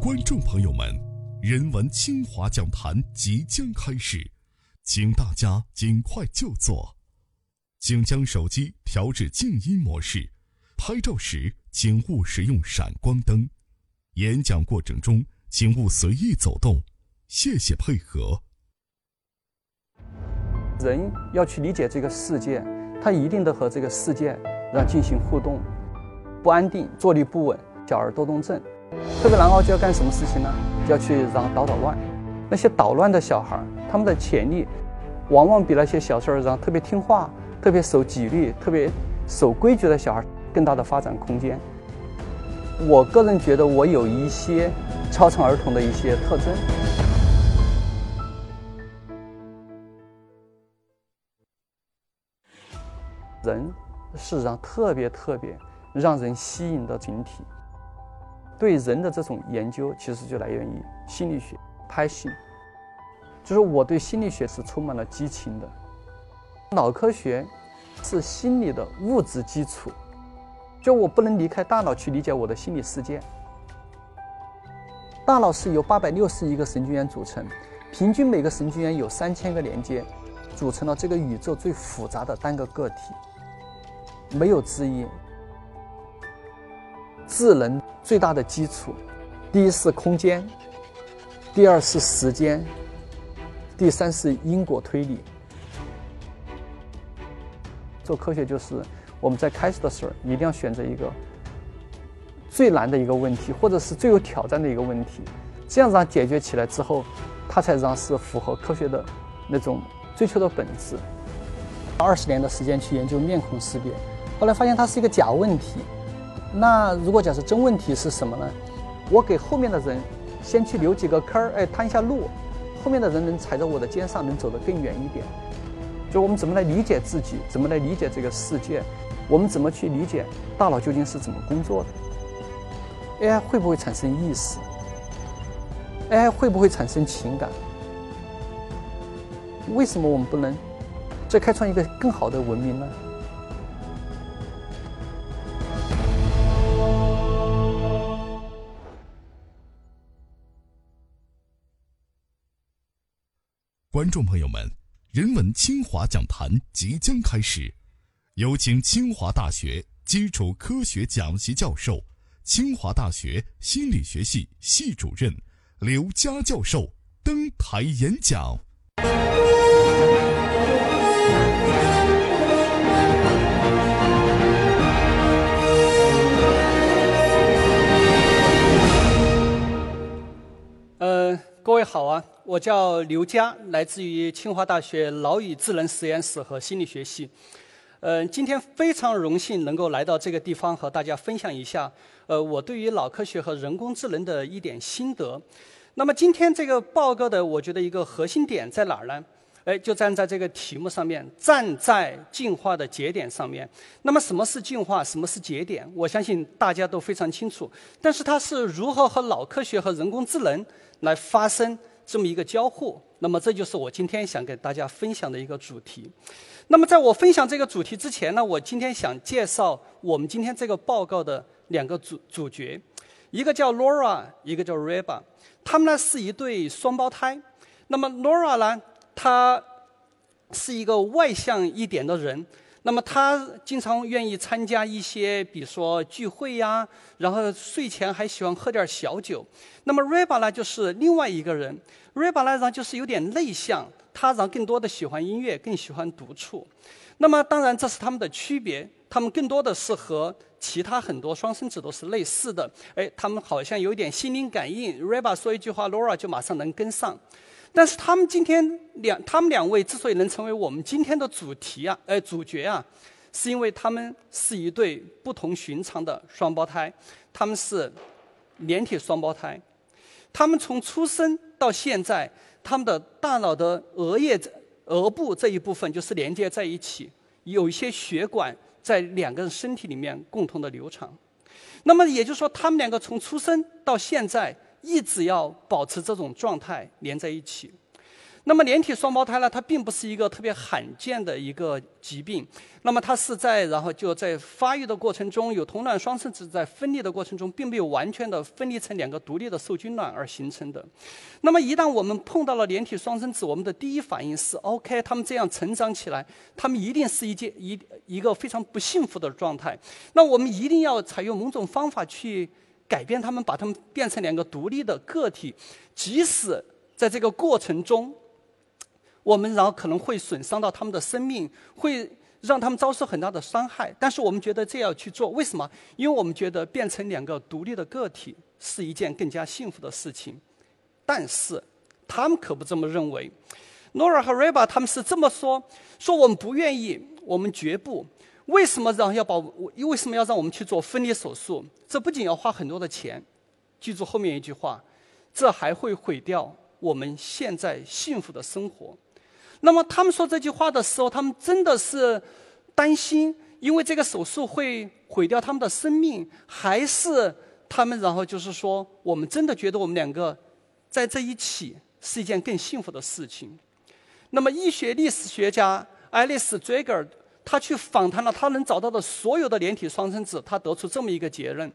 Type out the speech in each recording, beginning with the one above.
观众朋友们，人文清华讲坛即将开始，请大家尽快就座。请将手机调至静音模式，拍照时请勿使用闪光灯。演讲过程中请勿随意走动，谢谢配合。人要去理解这个世界，他一定得和这个世界让进行互动。不安定，坐立不稳，小儿多动症。特别难熬就要干什么事情呢？就要去让捣捣乱。那些捣乱的小孩，他们的潜力往往比那些小时候让特别听话、特别守纪律、特别守规矩的小孩更大的发展空间。我个人觉得我有一些超常儿童的一些特征。人是让特别特别让人吸引的群体。对人的这种研究，其实就来源于心理学，passion，就是我对心理学是充满了激情的。脑科学是心理的物质基础，就我不能离开大脑去理解我的心理世界。大脑是由八百六十亿个神经元组成，平均每个神经元有三千个连接，组成了这个宇宙最复杂的单个个体，没有之一。智能最大的基础，第一是空间，第二是时间，第三是因果推理。做科学就是我们在开始的时候一定要选择一个最难的一个问题，或者是最有挑战的一个问题，这样子解决起来之后，它才让是符合科学的那种追求的本质。二十年的时间去研究面孔识别，后来发现它是一个假问题。那如果假设真问题是什么呢？我给后面的人先去留几个坑儿，哎，探一下路，后面的人能踩在我的肩上，能走得更远一点。就我们怎么来理解自己，怎么来理解这个世界，我们怎么去理解大脑究竟是怎么工作的？AI 会不会产生意识？AI 会不会产生情感？为什么我们不能再开创一个更好的文明呢？观众朋友们，人文清华讲坛即将开始，有请清华大学基础科学讲席教授、清华大学心理学系系主任刘佳教授登台演讲。各位好啊，我叫刘佳，来自于清华大学脑与智能实验室和心理学系。呃，今天非常荣幸能够来到这个地方和大家分享一下，呃，我对于脑科学和人工智能的一点心得。那么今天这个报告的，我觉得一个核心点在哪儿呢？哎，就站在这个题目上面，站在进化的节点上面。那么什么是进化？什么是节点？我相信大家都非常清楚。但是它是如何和脑科学和人工智能来发生这么一个交互？那么这就是我今天想给大家分享的一个主题。那么在我分享这个主题之前呢，我今天想介绍我们今天这个报告的两个主主角，一个叫 Laura，一个叫 Reba。他们呢是一对双胞胎。那么 Laura 呢？他是一个外向一点的人，那么他经常愿意参加一些，比如说聚会呀，然后睡前还喜欢喝点小酒。那么 Reba 呢，就是另外一个人，Reba 呢，然就是有点内向，他然后更多的喜欢音乐，更喜欢独处。那么当然这是他们的区别，他们更多的是和其他很多双生子都是类似的。哎，他们好像有点心灵感应，Reba 说一句话，Laura 就马上能跟上。但是他们今天两，他们两位之所以能成为我们今天的主题啊，呃，主角啊，是因为他们是一对不同寻常的双胞胎，他们是连体双胞胎，他们从出生到现在，他们的大脑的额叶、额部这一部分就是连接在一起，有一些血管在两个人身体里面共同的流淌，那么也就是说，他们两个从出生到现在。一直要保持这种状态连在一起。那么连体双胞胎呢，它并不是一个特别罕见的一个疾病。那么它是在然后就在发育的过程中，有同卵双生子在分裂的过程中，并没有完全的分离成两个独立的受精卵而形成的。那么一旦我们碰到了连体双生子，我们的第一反应是：OK，他们这样成长起来，他们一定是一件一一个非常不幸福的状态。那我们一定要采用某种方法去改变他们，把他们变成两个独立的个体，即使在这个过程中。我们然后可能会损伤到他们的生命，会让他们遭受很大的伤害。但是我们觉得这样去做，为什么？因为我们觉得变成两个独立的个体是一件更加幸福的事情。但是他们可不这么认为。Nora 和 Reba 他们是这么说：说我们不愿意，我们绝不。为什么让要把我？为什么要让我们去做分离手术？这不仅要花很多的钱，记住后面一句话，这还会毁掉我们现在幸福的生活。那么他们说这句话的时候，他们真的是担心，因为这个手术会毁掉他们的生命，还是他们然后就是说，我们真的觉得我们两个在这一起是一件更幸福的事情？那么医学历史学家爱丽丝·追格尔，他去访谈了他能找到的所有的连体双生子，他得出这么一个结论。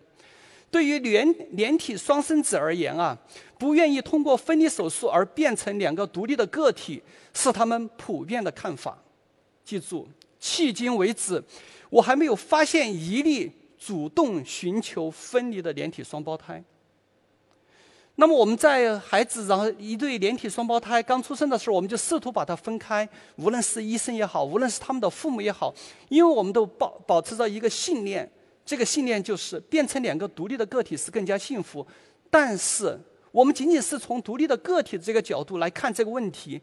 对于连连体双生子而言啊，不愿意通过分离手术而变成两个独立的个体，是他们普遍的看法。记住，迄今为止，我还没有发现一例主动寻求分离的连体双胞胎。那么我们在孩子然后一对连体双胞胎刚出生的时候，我们就试图把它分开，无论是医生也好，无论是他们的父母也好，因为我们都保保持着一个信念。这个信念就是变成两个独立的个体是更加幸福，但是我们仅仅是从独立的个体这个角度来看这个问题，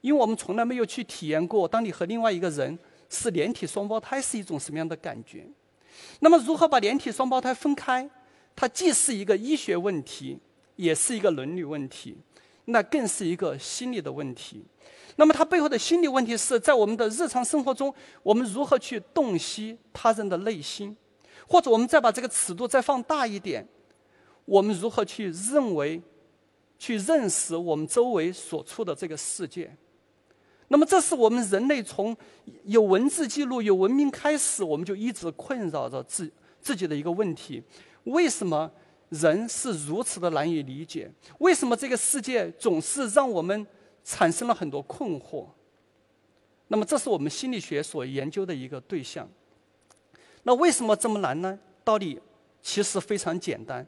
因为我们从来没有去体验过，当你和另外一个人是连体双胞胎是一种什么样的感觉。那么，如何把连体双胞胎分开？它既是一个医学问题，也是一个伦理问题，那更是一个心理的问题。那么，它背后的心理问题是在我们的日常生活中，我们如何去洞悉他人的内心？或者我们再把这个尺度再放大一点，我们如何去认为、去认识我们周围所处的这个世界？那么，这是我们人类从有文字记录、有文明开始，我们就一直困扰着自自己的一个问题：为什么人是如此的难以理解？为什么这个世界总是让我们产生了很多困惑？那么，这是我们心理学所研究的一个对象。那为什么这么难呢？道理其实非常简单。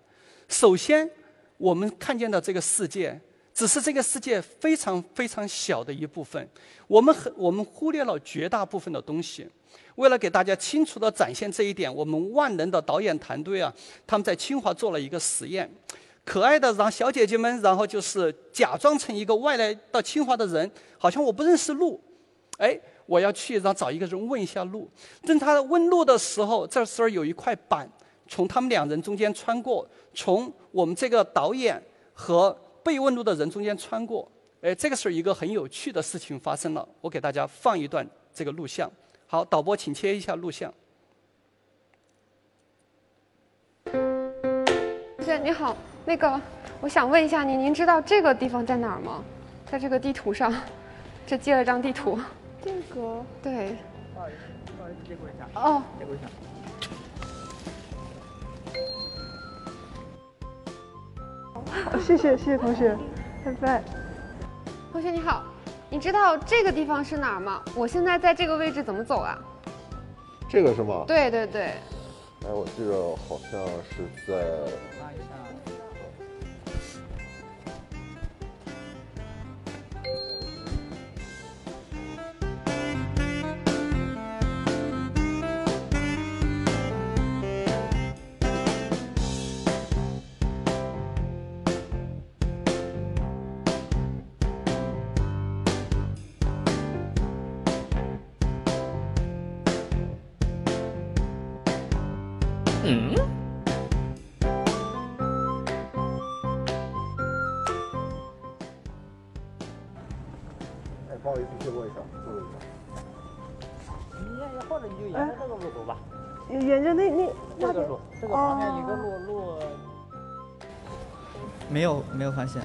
首先，我们看见的这个世界，只是这个世界非常非常小的一部分。我们很我们忽略了绝大部分的东西。为了给大家清楚地展现这一点，我们万能的导演团队啊，他们在清华做了一个实验。可爱的让小姐姐们，然后就是假装成一个外来到清华的人，好像我不认识路，哎。我要去让找一个人问一下路。等他问路的时候，这时候有一块板从他们两人中间穿过，从我们这个导演和被问路的人中间穿过。哎，这个时候一个很有趣的事情发生了。我给大家放一段这个录像。好，导播请切一下录像。同学你好，那个我想问一下您，您知道这个地方在哪儿吗？在这个地图上，这接了张地图。这个对，不好意思，不好意思，借过一下。哦，借过一下。谢谢谢谢同学，拜拜。同学你好，你知道这个地方是哪儿吗？我现在在这个位置怎么走啊？这个是吗？对对对。哎，我记得好像是在。没有没有发现。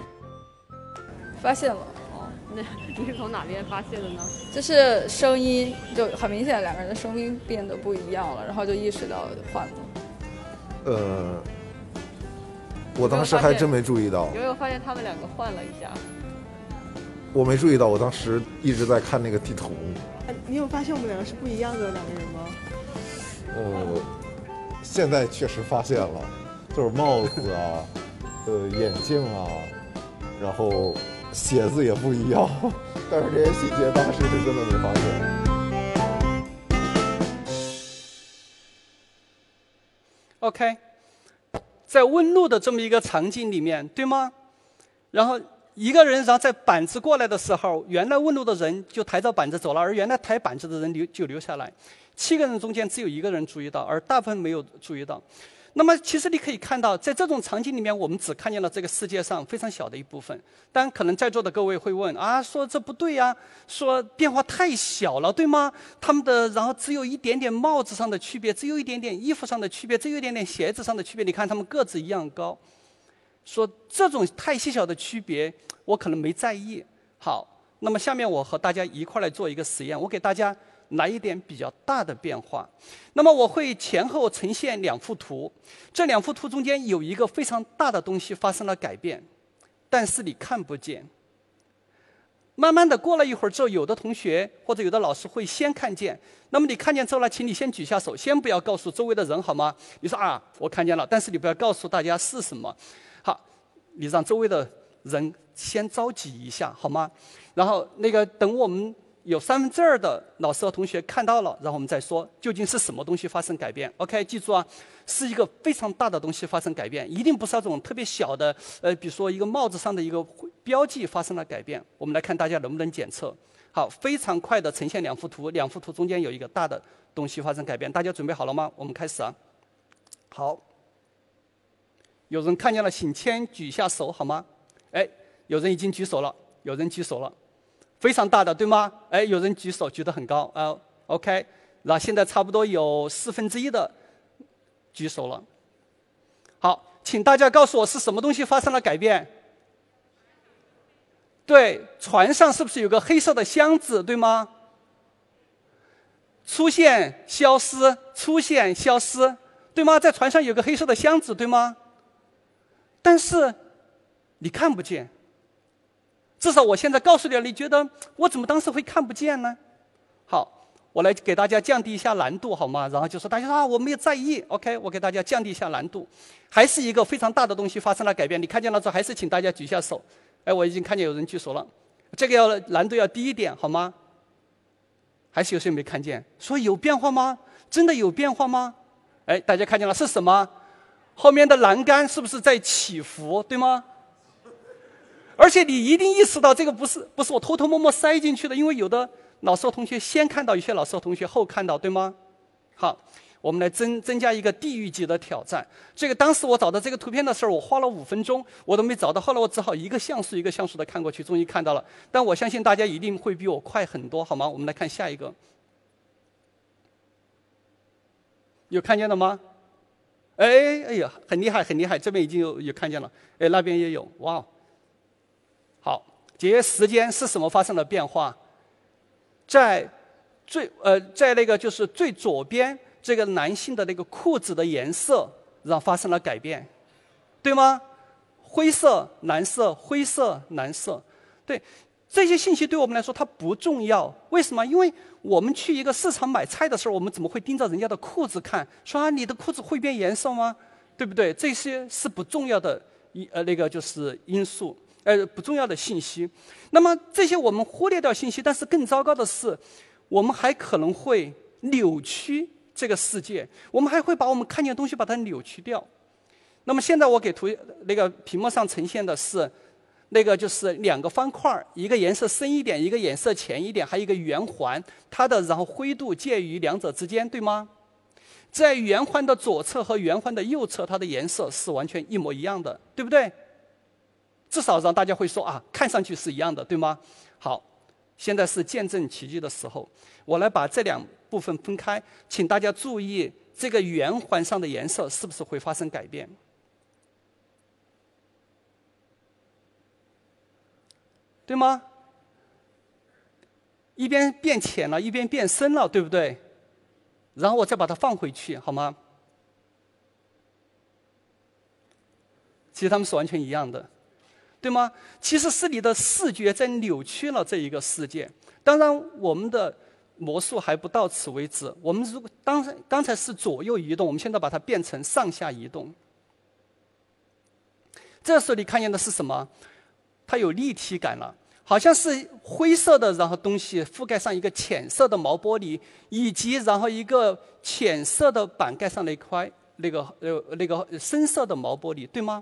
发现了，哦，那 你是从哪边发现的呢？就是声音就很明显，两个人的声音变得不一样了，然后就意识到换了。呃，我当时还真没注意到。有没有发现他们两个换了一下？我没注意到，我当时一直在看那个地图。你有发现我们两个是不一样的两个人吗？呃，现在确实发现了，就是帽子啊，呃，眼镜啊，然后鞋子也不一样，但是这些细节当时是真的没发现。OK，在问路的这么一个场景里面，对吗？然后一个人，然后在板子过来的时候，原来问路的人就抬着板子走了，而原来抬板子的人留就留下来。七个人中间只有一个人注意到，而大部分没有注意到。那么，其实你可以看到，在这种场景里面，我们只看见了这个世界上非常小的一部分。但，可能在座的各位会问啊，说这不对呀，说变化太小了，对吗？他们的然后只有一点点帽子上的区别，只有一点点衣服上的区别，只有一点点鞋子上的区别。你看他们个子一样高，说这种太细小的区别，我可能没在意。好，那么下面我和大家一块来做一个实验，我给大家。来一点比较大的变化，那么我会前后呈现两幅图，这两幅图中间有一个非常大的东西发生了改变，但是你看不见。慢慢的过了一会儿之后，有的同学或者有的老师会先看见，那么你看见之后呢，请你先举下手，先不要告诉周围的人好吗？你说啊，我看见了，但是你不要告诉大家是什么。好，你让周围的人先着急一下好吗？然后那个等我们。有三分之二的老师和同学看到了，然后我们再说究竟是什么东西发生改变。OK，记住啊，是一个非常大的东西发生改变，一定不是那种特别小的，呃，比如说一个帽子上的一个标记发生了改变。我们来看大家能不能检测。好，非常快的呈现两幅图，两幅图中间有一个大的东西发生改变。大家准备好了吗？我们开始啊。好，有人看见了，请先举一下手好吗？哎，有人已经举手了，有人举手了。非常大的，对吗？哎，有人举手举得很高啊。OK，那现在差不多有四分之一的举手了。好，请大家告诉我是什么东西发生了改变？对，船上是不是有个黑色的箱子，对吗？出现、消失、出现、消失，对吗？在船上有个黑色的箱子，对吗？但是你看不见。至少我现在告诉你了，你觉得我怎么当时会看不见呢？好，我来给大家降低一下难度，好吗？然后就说大家说啊，我没有在意，OK，我给大家降低一下难度，还是一个非常大的东西发生了改变。你看见了之后，还是请大家举一下手。哎，我已经看见有人举手了，这个要难度要低一点，好吗？还是有谁没看见？说有变化吗？真的有变化吗？哎，大家看见了是什么？后面的栏杆是不是在起伏？对吗？而且你一定意识到，这个不是不是我偷偷摸摸塞进去的，因为有的老师和同学先看到，有些老师和同学后看到，对吗？好，我们来增增加一个地狱级的挑战。这个当时我找到这个图片的时候，我花了五分钟，我都没找到。后来我只好一个像素一个像素的看过去，终于看到了。但我相信大家一定会比我快很多，好吗？我们来看下一个，有看见了吗？哎哎呀，很厉害很厉害，这边已经有有看见了，哎那边也有，哇！节约时间是什么发生了变化？在最呃，在那个就是最左边这个男性的那个裤子的颜色，然后发生了改变，对吗？灰色、蓝色、灰色、蓝色，对这些信息对我们来说它不重要。为什么？因为我们去一个市场买菜的时候，我们怎么会盯着人家的裤子看？说啊，你的裤子会变颜色吗？对不对？这些是不重要的一呃那个就是因素。呃，不重要的信息，那么这些我们忽略掉信息，但是更糟糕的是，我们还可能会扭曲这个世界，我们还会把我们看见的东西把它扭曲掉。那么现在我给图那个屏幕上呈现的是，那个就是两个方块一个颜色深一点，一个颜色浅一点，还有一个圆环，它的然后灰度介于两者之间，对吗？在圆环的左侧和圆环的右侧，它的颜色是完全一模一样的，对不对？至少让大家会说啊，看上去是一样的，对吗？好，现在是见证奇迹的时候，我来把这两部分分开，请大家注意这个圆环上的颜色是不是会发生改变？对吗？一边变浅了，一边变深了，对不对？然后我再把它放回去，好吗？其实它们是完全一样的，对吗？其实是你的视觉在扭曲了这一个世界。当然，我们的魔术还不到此为止。我们如果当刚才是左右移动，我们现在把它变成上下移动。这时候你看见的是什么？它有立体感了，好像是灰色的，然后东西覆盖上一个浅色的毛玻璃，以及然后一个浅色的板盖上的一块那个呃那个深色的毛玻璃，对吗？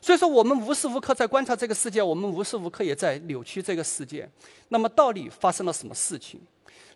所以说，我们无时无刻在观察这个世界，我们无时无刻也在扭曲这个世界。那么，到底发生了什么事情？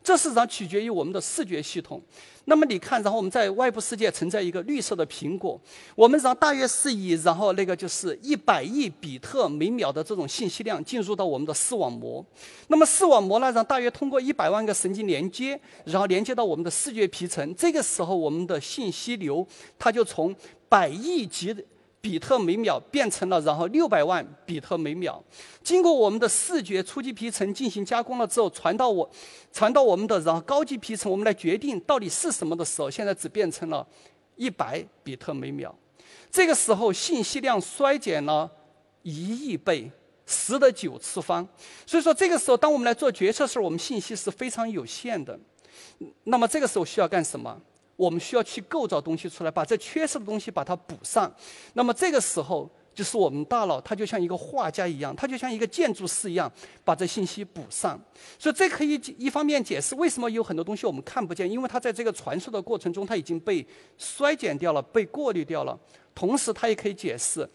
这实际上取决于我们的视觉系统。那么，你看，然后我们在外部世界存在一个绿色的苹果，我们然后大约是以然后那个就是一百亿比特每秒的这种信息量进入到我们的视网膜。那么，视网膜呢，让大约通过一百万个神经连接，然后连接到我们的视觉皮层。这个时候，我们的信息流它就从百亿级。比特每秒变成了，然后六百万比特每秒，经过我们的视觉初级皮层进行加工了之后，传到我，传到我们的然后高级皮层，我们来决定到底是什么的时候，现在只变成了一百比特每秒。这个时候信息量衰减了一亿倍，十的九次方。所以说这个时候，当我们来做决策时候，我们信息是非常有限的。那么这个时候需要干什么？我们需要去构造东西出来，把这缺失的东西把它补上。那么这个时候，就是我们大脑，它就像一个画家一样，它就像一个建筑师一样，把这信息补上。所以这可以一方面解释为什么有很多东西我们看不见，因为它在这个传输的过程中，它已经被衰减掉了，被过滤掉了。同时，它也可以解释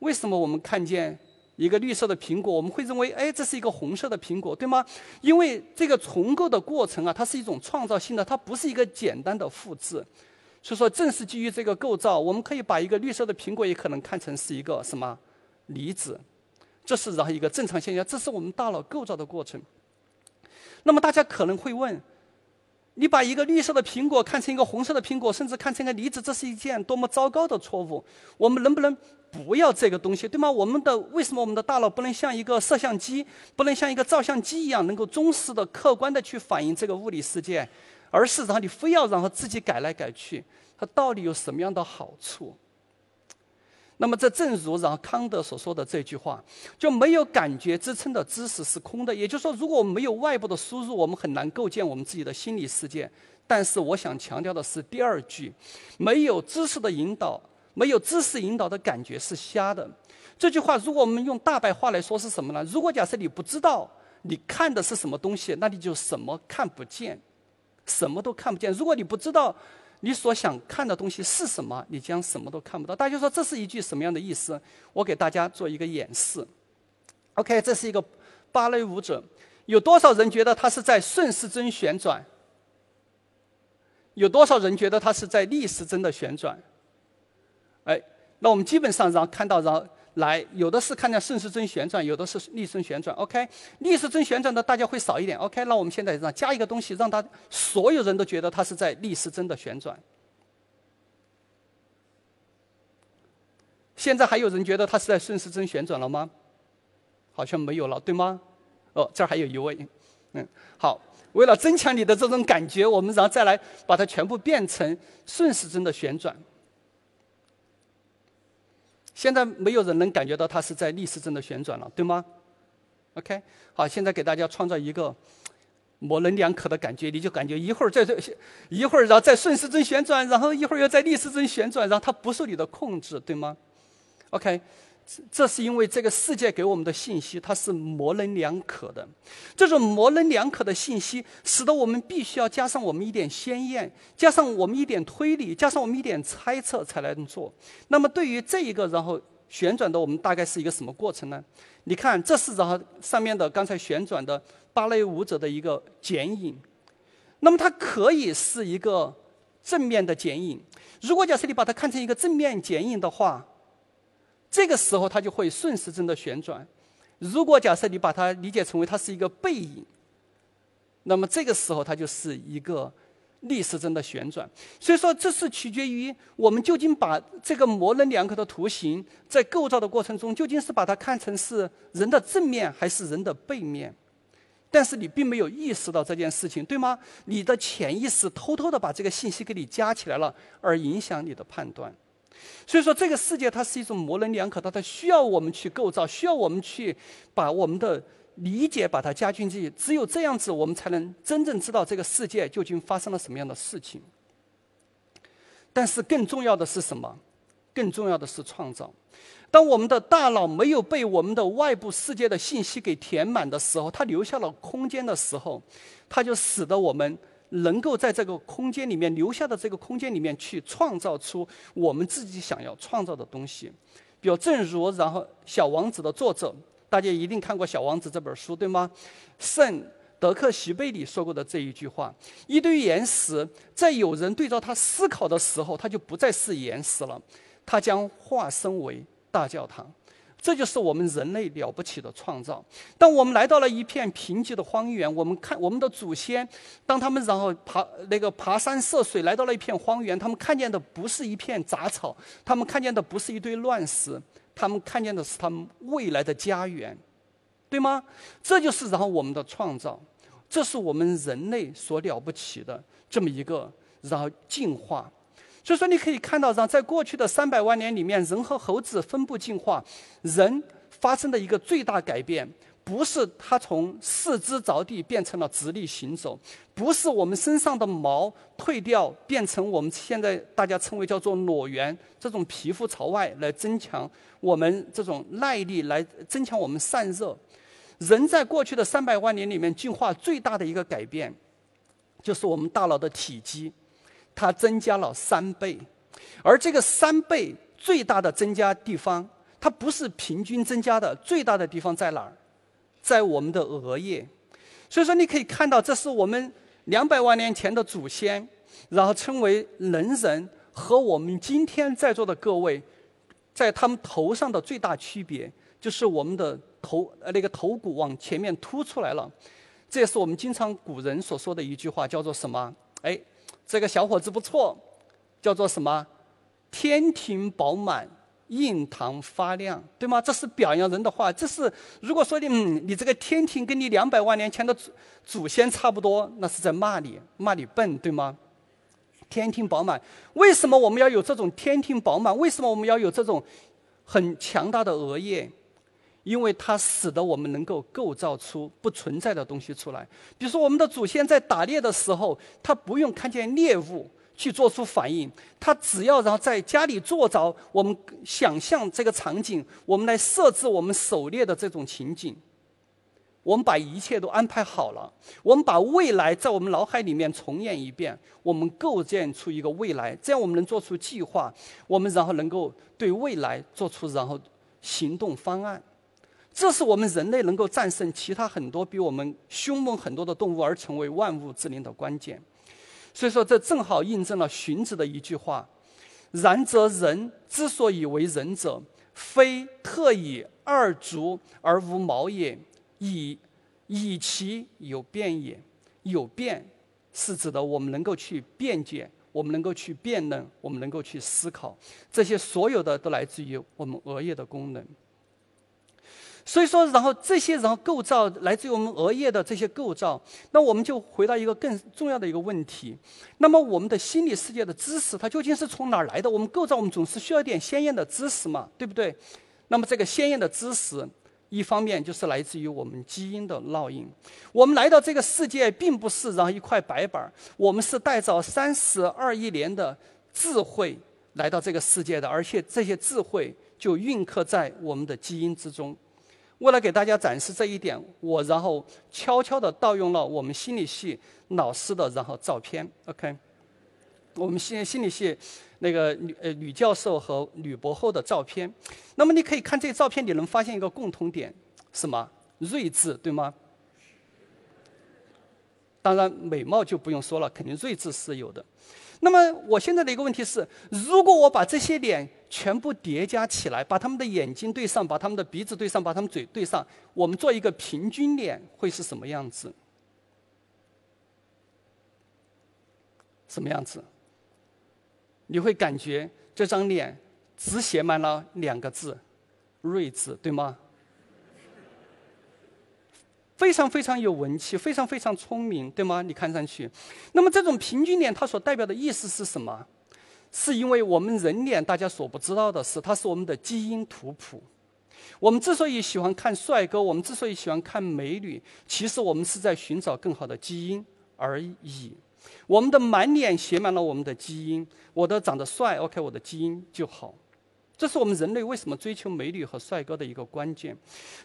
为什么我们看见。一个绿色的苹果，我们会认为，哎，这是一个红色的苹果，对吗？因为这个重构的过程啊，它是一种创造性的，它不是一个简单的复制。所以说，正是基于这个构造，我们可以把一个绿色的苹果也可能看成是一个什么离子，这是然后一个正常现象，这是我们大脑构造的过程。那么大家可能会问，你把一个绿色的苹果看成一个红色的苹果，甚至看成一个离子，这是一件多么糟糕的错误？我们能不能？不要这个东西，对吗？我们的为什么我们的大脑不能像一个摄像机，不能像一个照相机一样，能够忠实的、客观的去反映这个物理世界，而是让你非要然后自己改来改去，它到底有什么样的好处？那么这正如然后康德所说的这句话，就没有感觉支撑的知识是空的。也就是说，如果我们没有外部的输入，我们很难构建我们自己的心理世界。但是我想强调的是第二句，没有知识的引导。没有知识引导的感觉是瞎的。这句话，如果我们用大白话来说是什么呢？如果假设你不知道你看的是什么东西，那你就什么看不见，什么都看不见。如果你不知道你所想看的东西是什么，你将什么都看不到。大家说这是一句什么样的意思？我给大家做一个演示。OK，这是一个芭蕾舞者，有多少人觉得他是在顺时针旋转？有多少人觉得他是在逆时针的旋转？哎，那我们基本上然后看到然后来有的是看见顺时针旋转，有的是逆时针旋转。OK，逆时针旋转的大家会少一点。OK，那我们现在让加一个东西，让他所有人都觉得它是在逆时针的旋转。现在还有人觉得它是在顺时针旋转了吗？好像没有了，对吗？哦，这儿还有一位。嗯，好，为了增强你的这种感觉，我们然后再来把它全部变成顺时针的旋转。现在没有人能感觉到它是在逆时针的旋转了，对吗？OK，好，现在给大家创造一个模棱两可的感觉，你就感觉一会儿在这，一会儿然后在顺时针旋转，然后一会儿又在逆时针旋转，然后它不受你的控制，对吗？OK。这是因为这个世界给我们的信息，它是模棱两可的。这种模棱两可的信息，使得我们必须要加上我们一点鲜艳，加上我们一点推理，加上我们一点猜测才能做。那么，对于这一个然后旋转的，我们大概是一个什么过程呢？你看，这是然后上面的刚才旋转的芭蕾舞者的一个剪影。那么，它可以是一个正面的剪影。如果假设你把它看成一个正面剪影的话，这个时候它就会顺时针的旋转。如果假设你把它理解成为它是一个背影，那么这个时候它就是一个逆时针的旋转。所以说，这是取决于我们究竟把这个模棱两可的图形在构造的过程中，究竟是把它看成是人的正面还是人的背面。但是你并没有意识到这件事情，对吗？你的潜意识偷偷的把这个信息给你加起来了，而影响你的判断。所以说，这个世界它是一种模棱两可的，它需要我们去构造，需要我们去把我们的理解把它加进去。只有这样子，我们才能真正知道这个世界究竟发生了什么样的事情。但是更重要的是什么？更重要的是创造。当我们的大脑没有被我们的外部世界的信息给填满的时候，它留下了空间的时候，它就使得我们。能够在这个空间里面留下的这个空间里面去创造出我们自己想要创造的东西，比如正如然后《小王子》的作者，大家一定看过《小王子》这本书，对吗？圣德克席贝里说过的这一句话：一堆岩石在有人对照它思考的时候，它就不再是岩石了，它将化身为大教堂。这就是我们人类了不起的创造。当我们来到了一片贫瘠的荒原，我们看我们的祖先，当他们然后爬那个爬山涉水来到了一片荒原，他们看见的不是一片杂草，他们看见的不是一堆乱石，他们看见的是他们未来的家园，对吗？这就是然后我们的创造，这是我们人类所了不起的这么一个然后进化。所以说，你可以看到，让在过去的三百万年里面，人和猴子分布进化，人发生的一个最大改变，不是它从四肢着地变成了直立行走，不是我们身上的毛退掉变成我们现在大家称为叫做裸猿这种皮肤朝外来增强我们这种耐力，来增强我们散热。人在过去的三百万年里面进化最大的一个改变，就是我们大脑的体积。它增加了三倍，而这个三倍最大的增加地方，它不是平均增加的，最大的地方在哪儿？在我们的额叶。所以说，你可以看到，这是我们两百万年前的祖先，然后称为能人和我们今天在座的各位，在他们头上的最大区别，就是我们的头呃那个头骨往前面凸出来了。这也是我们经常古人所说的一句话，叫做什么？哎。这个小伙子不错，叫做什么？天庭饱满，印堂发亮，对吗？这是表扬人的话。这是如果说你，嗯，你这个天庭跟你两百万年前的祖祖先差不多，那是在骂你，骂你笨，对吗？天庭饱满，为什么我们要有这种天庭饱满？为什么我们要有这种很强大的额叶？因为它使得我们能够构造出不存在的东西出来。比如说，我们的祖先在打猎的时候，他不用看见猎物去做出反应，他只要然后在家里坐着，我们想象这个场景，我们来设置我们狩猎的这种情景，我们把一切都安排好了，我们把未来在我们脑海里面重演一遍，我们构建出一个未来，这样我们能做出计划，我们然后能够对未来做出然后行动方案。这是我们人类能够战胜其他很多比我们凶猛很多的动物而成为万物之灵的关键。所以说，这正好印证了荀子的一句话：“然则人之所以为人者，非特以二足而无毛也，以以其有变也。有变是指的我们能够去辩解，我们能够去辩论，我们能够去思考。这些所有的都来自于我们额叶的功能。”所以说，然后这些然后构造来自于我们额叶的这些构造，那我们就回到一个更重要的一个问题：那么我们的心理世界的知识，它究竟是从哪儿来的？我们构造，我们总是需要一点鲜艳的知识嘛，对不对？那么这个鲜艳的知识，一方面就是来自于我们基因的烙印。我们来到这个世界，并不是然后一块白板，我们是带着三十二亿年的智慧来到这个世界的，而且这些智慧就蕴刻在我们的基因之中。为了给大家展示这一点，我然后悄悄地盗用了我们心理系老师的然后照片。OK，我们心心理系那个女呃女教授和女博后的照片。那么你可以看这些照片，你能发现一个共同点，什么？睿智，对吗？当然美貌就不用说了，肯定睿智是有的。那么我现在的一个问题是，如果我把这些脸全部叠加起来，把他们的眼睛对上，把他们的鼻子对上，把他们嘴对上，我们做一个平均脸会是什么样子？什么样子？你会感觉这张脸只写满了两个字“睿智”，对吗？非常非常有文气，非常非常聪明，对吗？你看上去，那么这种平均脸它所代表的意思是什么？是因为我们人脸大家所不知道的是，它是我们的基因图谱。我们之所以喜欢看帅哥，我们之所以喜欢看美女，其实我们是在寻找更好的基因而已。我们的满脸写满了我们的基因，我的长得帅，OK，我的基因就好。这是我们人类为什么追求美女和帅哥的一个关键。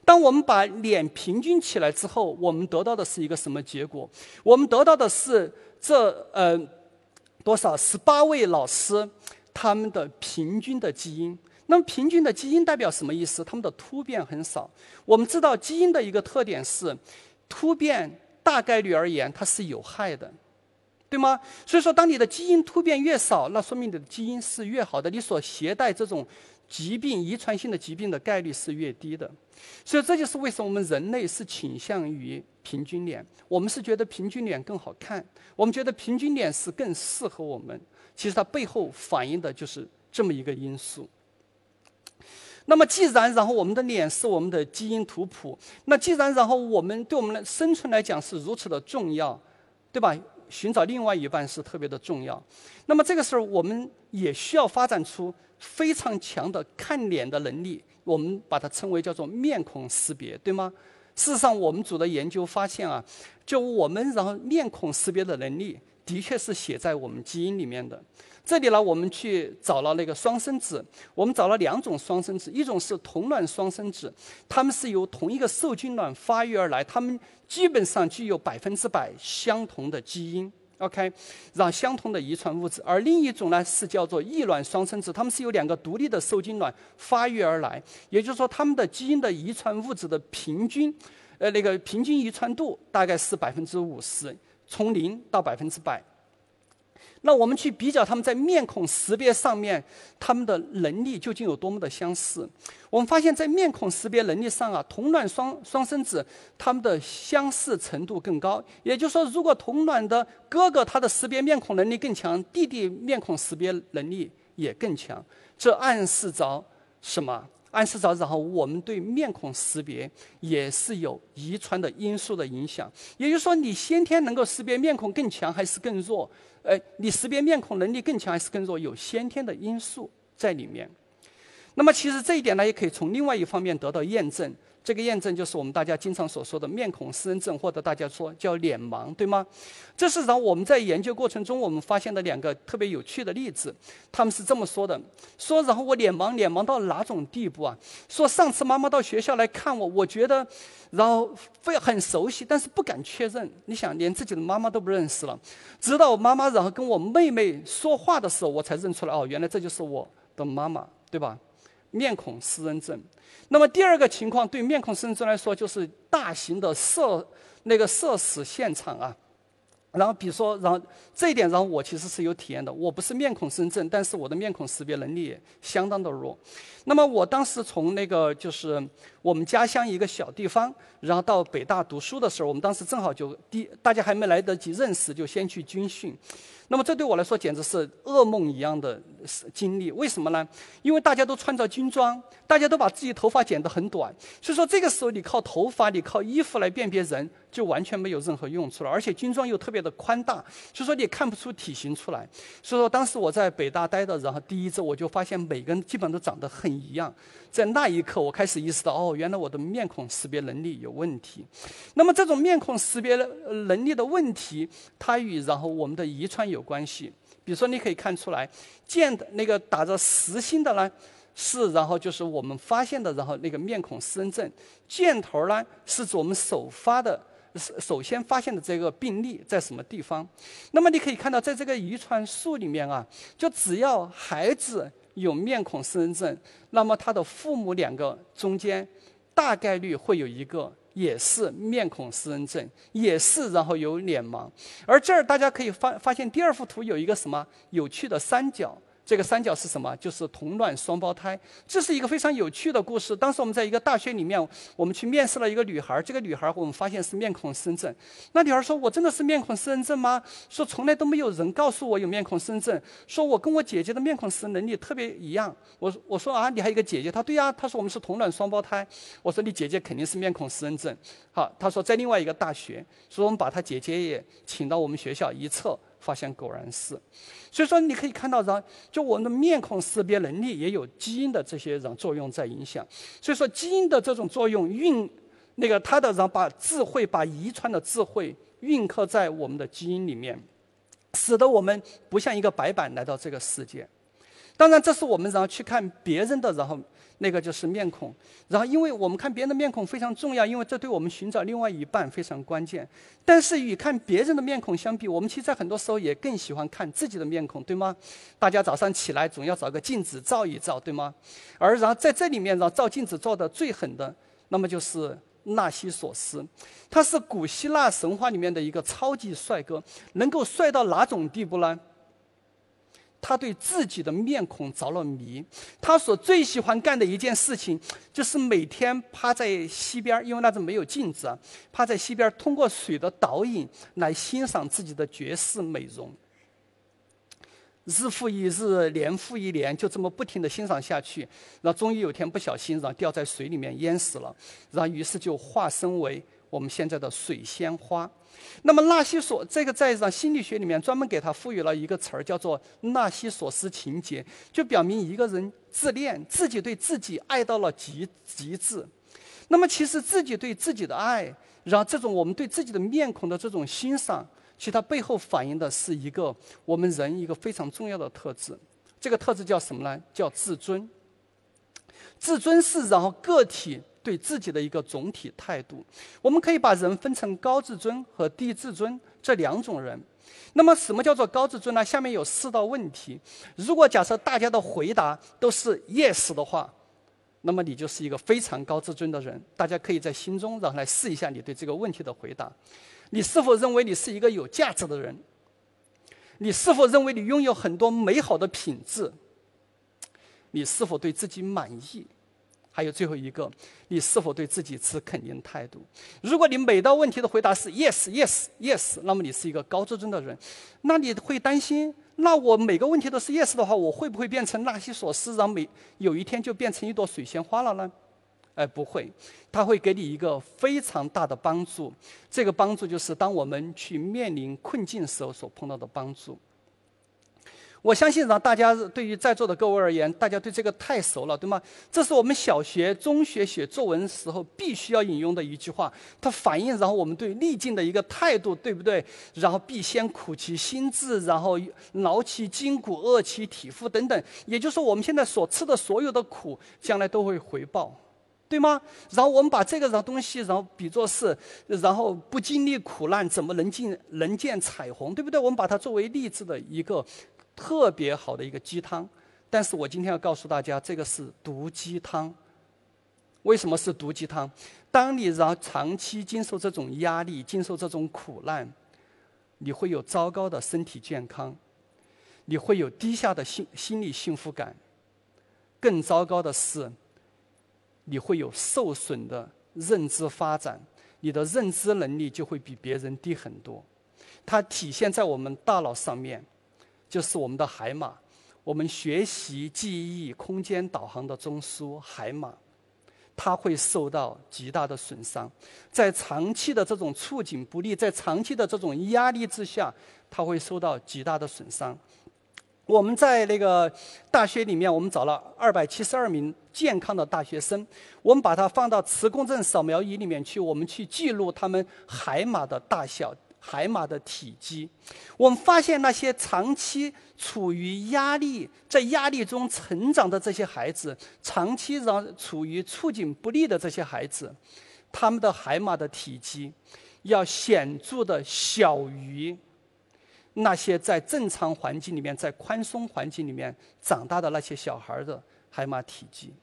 当我们把脸平均起来之后，我们得到的是一个什么结果？我们得到的是这呃多少十八位老师他们的平均的基因。那么平均的基因代表什么意思？他们的突变很少。我们知道基因的一个特点是，突变大概率而言它是有害的，对吗？所以说，当你的基因突变越少，那说明你的基因是越好的，你所携带这种疾病、遗传性的疾病的概率是越低的。所以这就是为什么我们人类是倾向于平均脸，我们是觉得平均脸更好看，我们觉得平均脸是更适合我们。其实它背后反映的就是这么一个因素。那么，既然然后我们的脸是我们的基因图谱，那既然然后我们对我们的生存来讲是如此的重要，对吧？寻找另外一半是特别的重要。那么这个时候，我们也需要发展出非常强的看脸的能力，我们把它称为叫做面孔识别，对吗？事实上，我们组的研究发现啊，就我们然后面孔识别的能力，的确是写在我们基因里面的。这里呢，我们去找了那个双生子，我们找了两种双生子，一种是同卵双生子，他们是由同一个受精卵发育而来，他们基本上具有百分之百相同的基因，OK，让相同的遗传物质；而另一种呢是叫做异卵双生子，它们是由两个独立的受精卵发育而来，也就是说，它们的基因的遗传物质的平均，呃，那个平均遗传度大概是百分之五十，从零到百分之百。那我们去比较他们在面孔识别上面，他们的能力究竟有多么的相似？我们发现，在面孔识别能力上啊，同卵双双生子他们的相似程度更高。也就是说，如果同卵的哥哥他的识别面孔能力更强，弟弟面孔识别能力也更强，这暗示着什么？暗示着，然后我们对面孔识别也是有遗传的因素的影响。也就是说，你先天能够识别面孔更强还是更弱？哎，你识别面孔能力更强还是更弱？有先天的因素在里面。那么，其实这一点呢，也可以从另外一方面得到验证。这个验证就是我们大家经常所说的面孔失认症，或者大家说叫脸盲，对吗？这是让我们在研究过程中我们发现的两个特别有趣的例子。他们是这么说的：说然后我脸盲，脸盲到哪种地步啊？说上次妈妈到学校来看我，我觉得然后非很熟悉，但是不敢确认。你想，连自己的妈妈都不认识了，直到我妈妈然后跟我妹妹说话的时候，我才认出来哦，原来这就是我的妈妈，对吧？面孔失认症。那么第二个情况，对面孔失认症来说，就是大型的社那个社死现场啊。然后比如说，然后这一点，然后我其实是有体验的。我不是面孔失认症，但是我的面孔识别能力相当的弱。那么我当时从那个就是我们家乡一个小地方，然后到北大读书的时候，我们当时正好就第大家还没来得及认识，就先去军训。那么这对我来说简直是噩梦一样的经历。为什么呢？因为大家都穿着军装，大家都把自己头发剪得很短，所以说这个时候你靠头发、你靠衣服来辨别人，就完全没有任何用处了。而且军装又特别的宽大，所以说你看不出体型出来。所以说当时我在北大待的，然后第一周我就发现每个人基本上都长得很一样。在那一刻，我开始意识到，哦，原来我的面孔识别能力有问题。那么这种面孔识别能力的问题，它与然后我们的遗传有有关系。比如说，你可以看出来，箭的那个打着实心的呢，是然后就是我们发现的，然后那个面孔失认症。箭头呢，是指我们首发的，首先发现的这个病例在什么地方。那么你可以看到，在这个遗传树里面啊，就只要孩子。有面孔失认症，那么他的父母两个中间大概率会有一个也是面孔失认症，也是然后有脸盲。而这儿大家可以发发现第二幅图有一个什么有趣的三角，这个三角是什么？就是同卵双胞胎。这是一个非常有趣的故事。当时我们在一个大学里面，我们去面试了一个女孩。这个女孩我们发现是面孔失认症。那女孩说：“我真的是面孔失认症吗？”说：“从来都没有人告诉我有面孔失认症。”说：“我跟我姐姐的面孔识能力特别一样。”我我说：“啊，你还有个姐姐？”她对呀。她说：“我们是同卵双胞胎。”我说：“你姐姐肯定是面孔失认症。”好，她说在另外一个大学，所以我们把她姐姐也请到我们学校一测。发现果然是，所以说你可以看到，然后就我们的面孔识别能力也有基因的这些然后作用在影响。所以说基因的这种作用运，那个它的人把智慧、把遗传的智慧运刻在我们的基因里面，使得我们不像一个白板来到这个世界。当然，这是我们然后去看别人的然后。那个就是面孔，然后因为我们看别人的面孔非常重要，因为这对我们寻找另外一半非常关键。但是与看别人的面孔相比，我们其实在很多时候也更喜欢看自己的面孔，对吗？大家早上起来总要找个镜子照一照，对吗？而然后在这里面，然后照镜子照的最狠的，那么就是纳西索斯，他是古希腊神话里面的一个超级帅哥，能够帅到哪种地步呢？他对自己的面孔着了迷，他所最喜欢干的一件事情，就是每天趴在溪边，因为那阵没有镜子啊，趴在溪边，通过水的倒影来欣赏自己的绝世美容。日复一日，年复一年，就这么不停的欣赏下去，然后终于有天不小心，然后掉在水里面淹死了，然后于是就化身为我们现在的水仙花。那么纳西索这个在让心理学里面专门给他赋予了一个词儿，叫做纳西索斯情节，就表明一个人自恋，自己对自己爱到了极极致。那么其实自己对自己的爱，然后这种我们对自己的面孔的这种欣赏，其实它背后反映的是一个我们人一个非常重要的特质。这个特质叫什么呢？叫自尊。自尊是然后个体。对自己的一个总体态度，我们可以把人分成高自尊和低自尊这两种人。那么，什么叫做高自尊呢？下面有四道问题。如果假设大家的回答都是 yes 的话，那么你就是一个非常高自尊的人。大家可以在心中然后来试一下你对这个问题的回答：你是否认为你是一个有价值的人？你是否认为你拥有很多美好的品质？你是否对自己满意？还有最后一个，你是否对自己持肯定态度？如果你每道问题的回答是 yes yes yes，那么你是一个高自尊的人。那你会担心，那我每个问题都是 yes 的话，我会不会变成纳西索斯，让每有一天就变成一朵水仙花了呢？哎，不会，它会给你一个非常大的帮助。这个帮助就是当我们去面临困境时候所碰到的帮助。我相信，让大家对于在座的各位而言，大家对这个太熟了，对吗？这是我们小学、中学写作文时候必须要引用的一句话，它反映然后我们对逆境的一个态度，对不对？然后必先苦其心志，然后劳其筋骨，饿其体肤等等。也就是说，我们现在所吃的所有的苦，将来都会回报，对吗？然后我们把这个东西，然后比作是，然后不经历苦难，怎么能见能见彩虹，对不对？我们把它作为励志的一个。特别好的一个鸡汤，但是我今天要告诉大家，这个是毒鸡汤。为什么是毒鸡汤？当你让长期经受这种压力、经受这种苦难，你会有糟糕的身体健康，你会有低下的心心理幸福感，更糟糕的是，你会有受损的认知发展，你的认知能力就会比别人低很多。它体现在我们大脑上面。就是我们的海马，我们学习、记忆、空间导航的中枢海马，它会受到极大的损伤。在长期的这种处境不利，在长期的这种压力之下，它会受到极大的损伤。我们在那个大学里面，我们找了二百七十二名健康的大学生，我们把它放到磁共振扫描仪里面去，我们去记录他们海马的大小。海马的体积，我们发现那些长期处于压力、在压力中成长的这些孩子，长期让处于处境不利的这些孩子，他们的海马的体积要显著的小于那些在正常环境里面、在宽松环境里面长大的那些小孩的海马体积。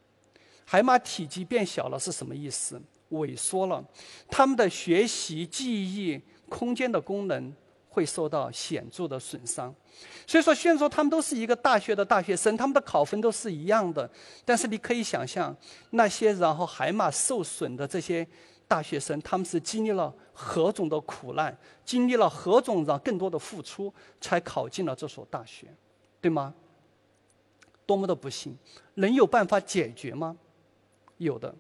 海马体积变小了是什么意思？萎缩了，他们的学习记忆。空间的功能会受到显著的损伤。所以说，虽然说他们都是一个大学的大学生，他们的考分都是一样的，但是你可以想象，那些然后海马受损的这些大学生，他们是经历了何种的苦难，经历了何种让更多的付出，才考进了这所大学，对吗？多么的不幸，能有办法解决吗？有的。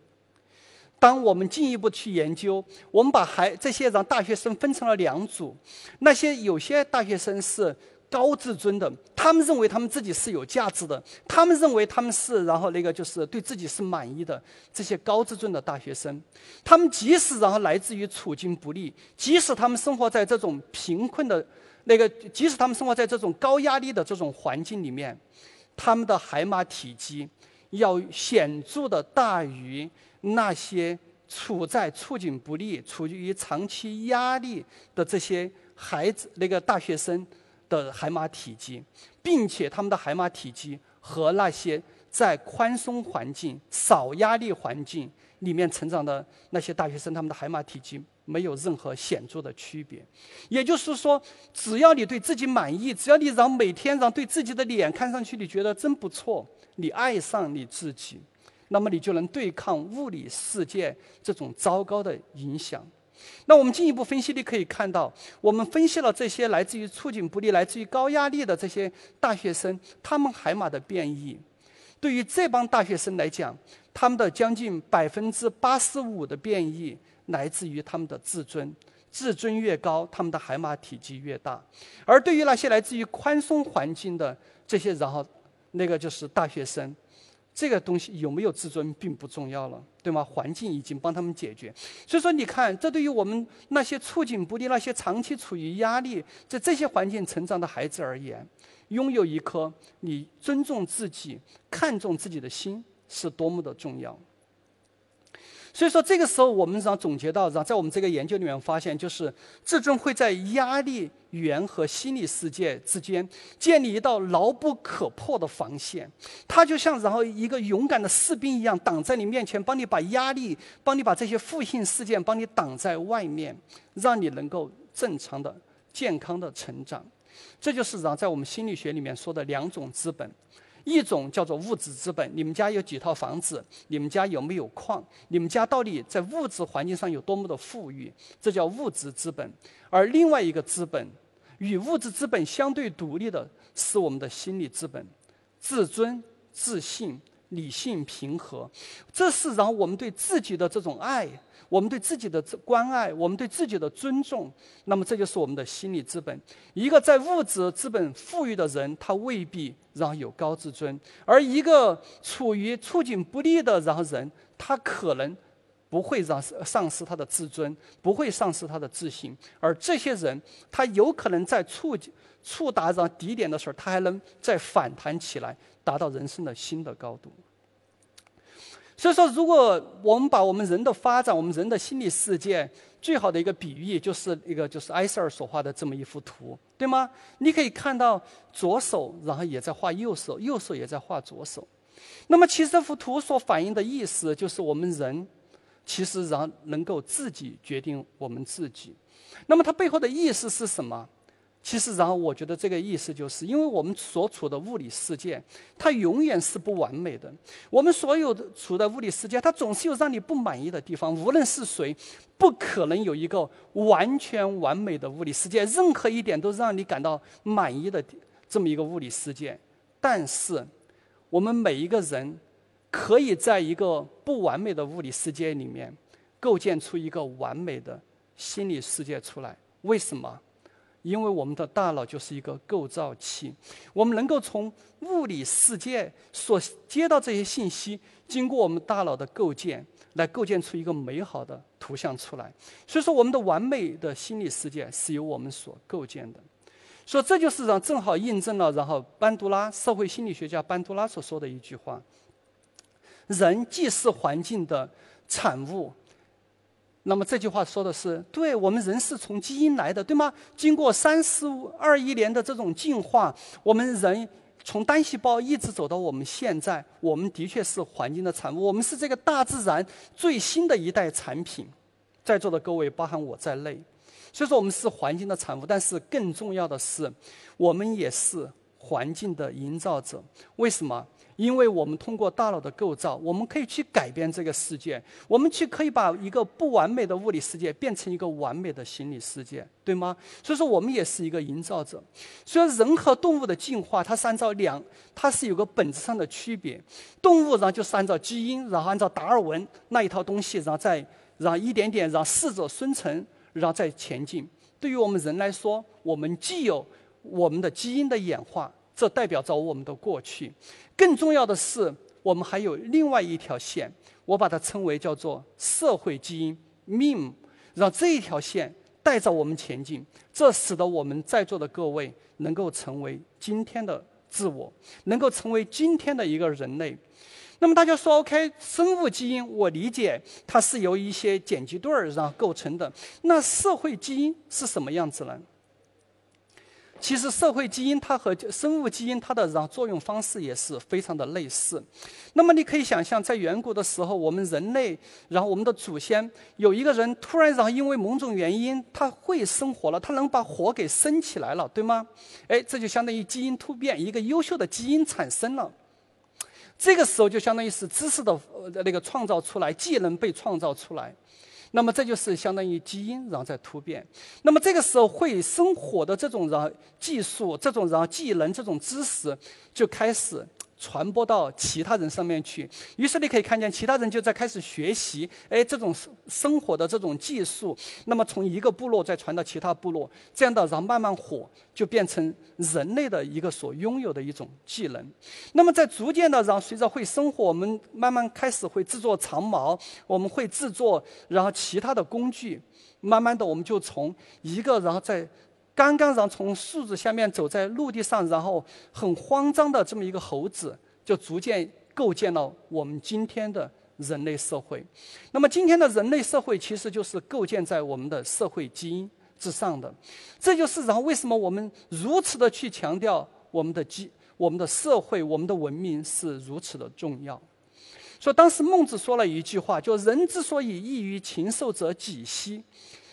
当我们进一步去研究，我们把孩这些让大学生分成了两组，那些有些大学生是。高自尊的，他们认为他们自己是有价值的，他们认为他们是，然后那个就是对自己是满意的。这些高自尊的大学生，他们即使然后来自于处境不利，即使他们生活在这种贫困的，那个，即使他们生活在这种高压力的这种环境里面，他们的海马体积要显著的大于那些处在处境不利、处于长期压力的这些孩子，那个大学生。的海马体积，并且他们的海马体积和那些在宽松环境、少压力环境里面成长的那些大学生，他们的海马体积没有任何显著的区别。也就是说，只要你对自己满意，只要你让每天让对自己的脸看上去你觉得真不错，你爱上你自己，那么你就能对抗物理世界这种糟糕的影响。那我们进一步分析，你可以看到，我们分析了这些来自于处境不利、来自于高压力的这些大学生，他们海马的变异。对于这帮大学生来讲，他们的将近百分之八十五的变异来自于他们的自尊，自尊越高，他们的海马体积越大。而对于那些来自于宽松环境的这些，然后那个就是大学生。这个东西有没有自尊并不重要了，对吗？环境已经帮他们解决，所以说你看，这对于我们那些处境不利、那些长期处于压力在这些环境成长的孩子而言，拥有一颗你尊重自己、看重自己的心是多么的重要。所以说，这个时候我们想总结到，让在我们这个研究里面发现，就是自尊会在压力源和心理世界之间建立一道牢不可破的防线。它就像然后一个勇敢的士兵一样，挡在你面前，帮你把压力、帮你把这些负性事件帮你挡在外面，让你能够正常的、健康的成长。这就是让在我们心理学里面说的两种资本。一种叫做物质资本，你们家有几套房子？你们家有没有矿？你们家到底在物质环境上有多么的富裕？这叫物质资本。而另外一个资本，与物质资本相对独立的是我们的心理资本，自尊、自信、理性、平和，这是让我们对自己的这种爱。我们对自己的关爱，我们对自己的尊重，那么这就是我们的心理资本。一个在物质资本富裕的人，他未必然后有高自尊；而一个处于处境不利的然后人，他可能不会让丧失他的自尊，不会丧失他的自信。而这些人，他有可能在触触达上低点的时候，他还能再反弹起来，达到人生的新的高度。所以说，如果我们把我们人的发展，我们人的心理世界最好的一个比喻，就是一个就是埃塞尔所画的这么一幅图，对吗？你可以看到左手，然后也在画右手，右手也在画左手。那么，其实这幅图所反映的意思，就是我们人其实然后能够自己决定我们自己。那么，它背后的意思是什么？其实，然后我觉得这个意思就是，因为我们所处的物理世界，它永远是不完美的。我们所有的处的物理世界，它总是有让你不满意的地方。无论是谁，不可能有一个完全完美的物理世界，任何一点都让你感到满意的这么一个物理世界。但是，我们每一个人可以在一个不完美的物理世界里面，构建出一个完美的心理世界出来。为什么？因为我们的大脑就是一个构造器，我们能够从物理世界所接到这些信息，经过我们大脑的构建，来构建出一个美好的图像出来。所以说，我们的完美的心理世界是由我们所构建的。所以这就是让正好印证了，然后班杜拉社会心理学家班杜拉所说的一句话：人既是环境的产物。那么这句话说的是，对我们人是从基因来的，对吗？经过三十二亿年的这种进化，我们人从单细胞一直走到我们现在，我们的确是环境的产物，我们是这个大自然最新的一代产品。在座的各位，包含我在内。所以说我们是环境的产物，但是更重要的是，我们也是环境的营造者。为什么？因为我们通过大脑的构造，我们可以去改变这个世界，我们去可以把一个不完美的物理世界变成一个完美的心理世界，对吗？所以说我们也是一个营造者。所以人和动物的进化，它是按照两，它是有个本质上的区别。动物然后就是按照基因，然后按照达尔文那一套东西，然后再然后一点点让适者生存，然后再前进。对于我们人来说，我们既有我们的基因的演化。这代表着我们的过去，更重要的是，我们还有另外一条线，我把它称为叫做社会基因 （meme），让这一条线带着我们前进，这使得我们在座的各位能够成为今天的自我，能够成为今天的一个人类。那么大家说，OK，生物基因我理解它是由一些碱基对儿然后构成的，那社会基因是什么样子呢？其实社会基因它和生物基因它的然后作用方式也是非常的类似。那么你可以想象，在远古的时候，我们人类，然后我们的祖先有一个人突然然后因为某种原因他会生火了，他能把火给生起来了，对吗？哎，这就相当于基因突变，一个优秀的基因产生了。这个时候就相当于是知识的那个创造出来，技能被创造出来。那么这就是相当于基因然后在突变，那么这个时候会生火的这种然后技术、这种然后技能、这种知识就开始。传播到其他人上面去，于是你可以看见其他人就在开始学习，哎，这种生生活的这种技术，那么从一个部落再传到其他部落，这样的然后慢慢火就变成人类的一个所拥有的一种技能。那么在逐渐的然后随着会生活，我们慢慢开始会制作长矛，我们会制作然后其他的工具，慢慢的我们就从一个然后在。刚刚然从树枝下面走在陆地上，然后很慌张的这么一个猴子，就逐渐构建了我们今天的人类社会。那么今天的人类社会其实就是构建在我们的社会基因之上的。这就是然后为什么我们如此的去强调我们的基、我们的社会、我们的文明是如此的重要。所以当时孟子说了一句话，就人之所以异于禽兽者几希？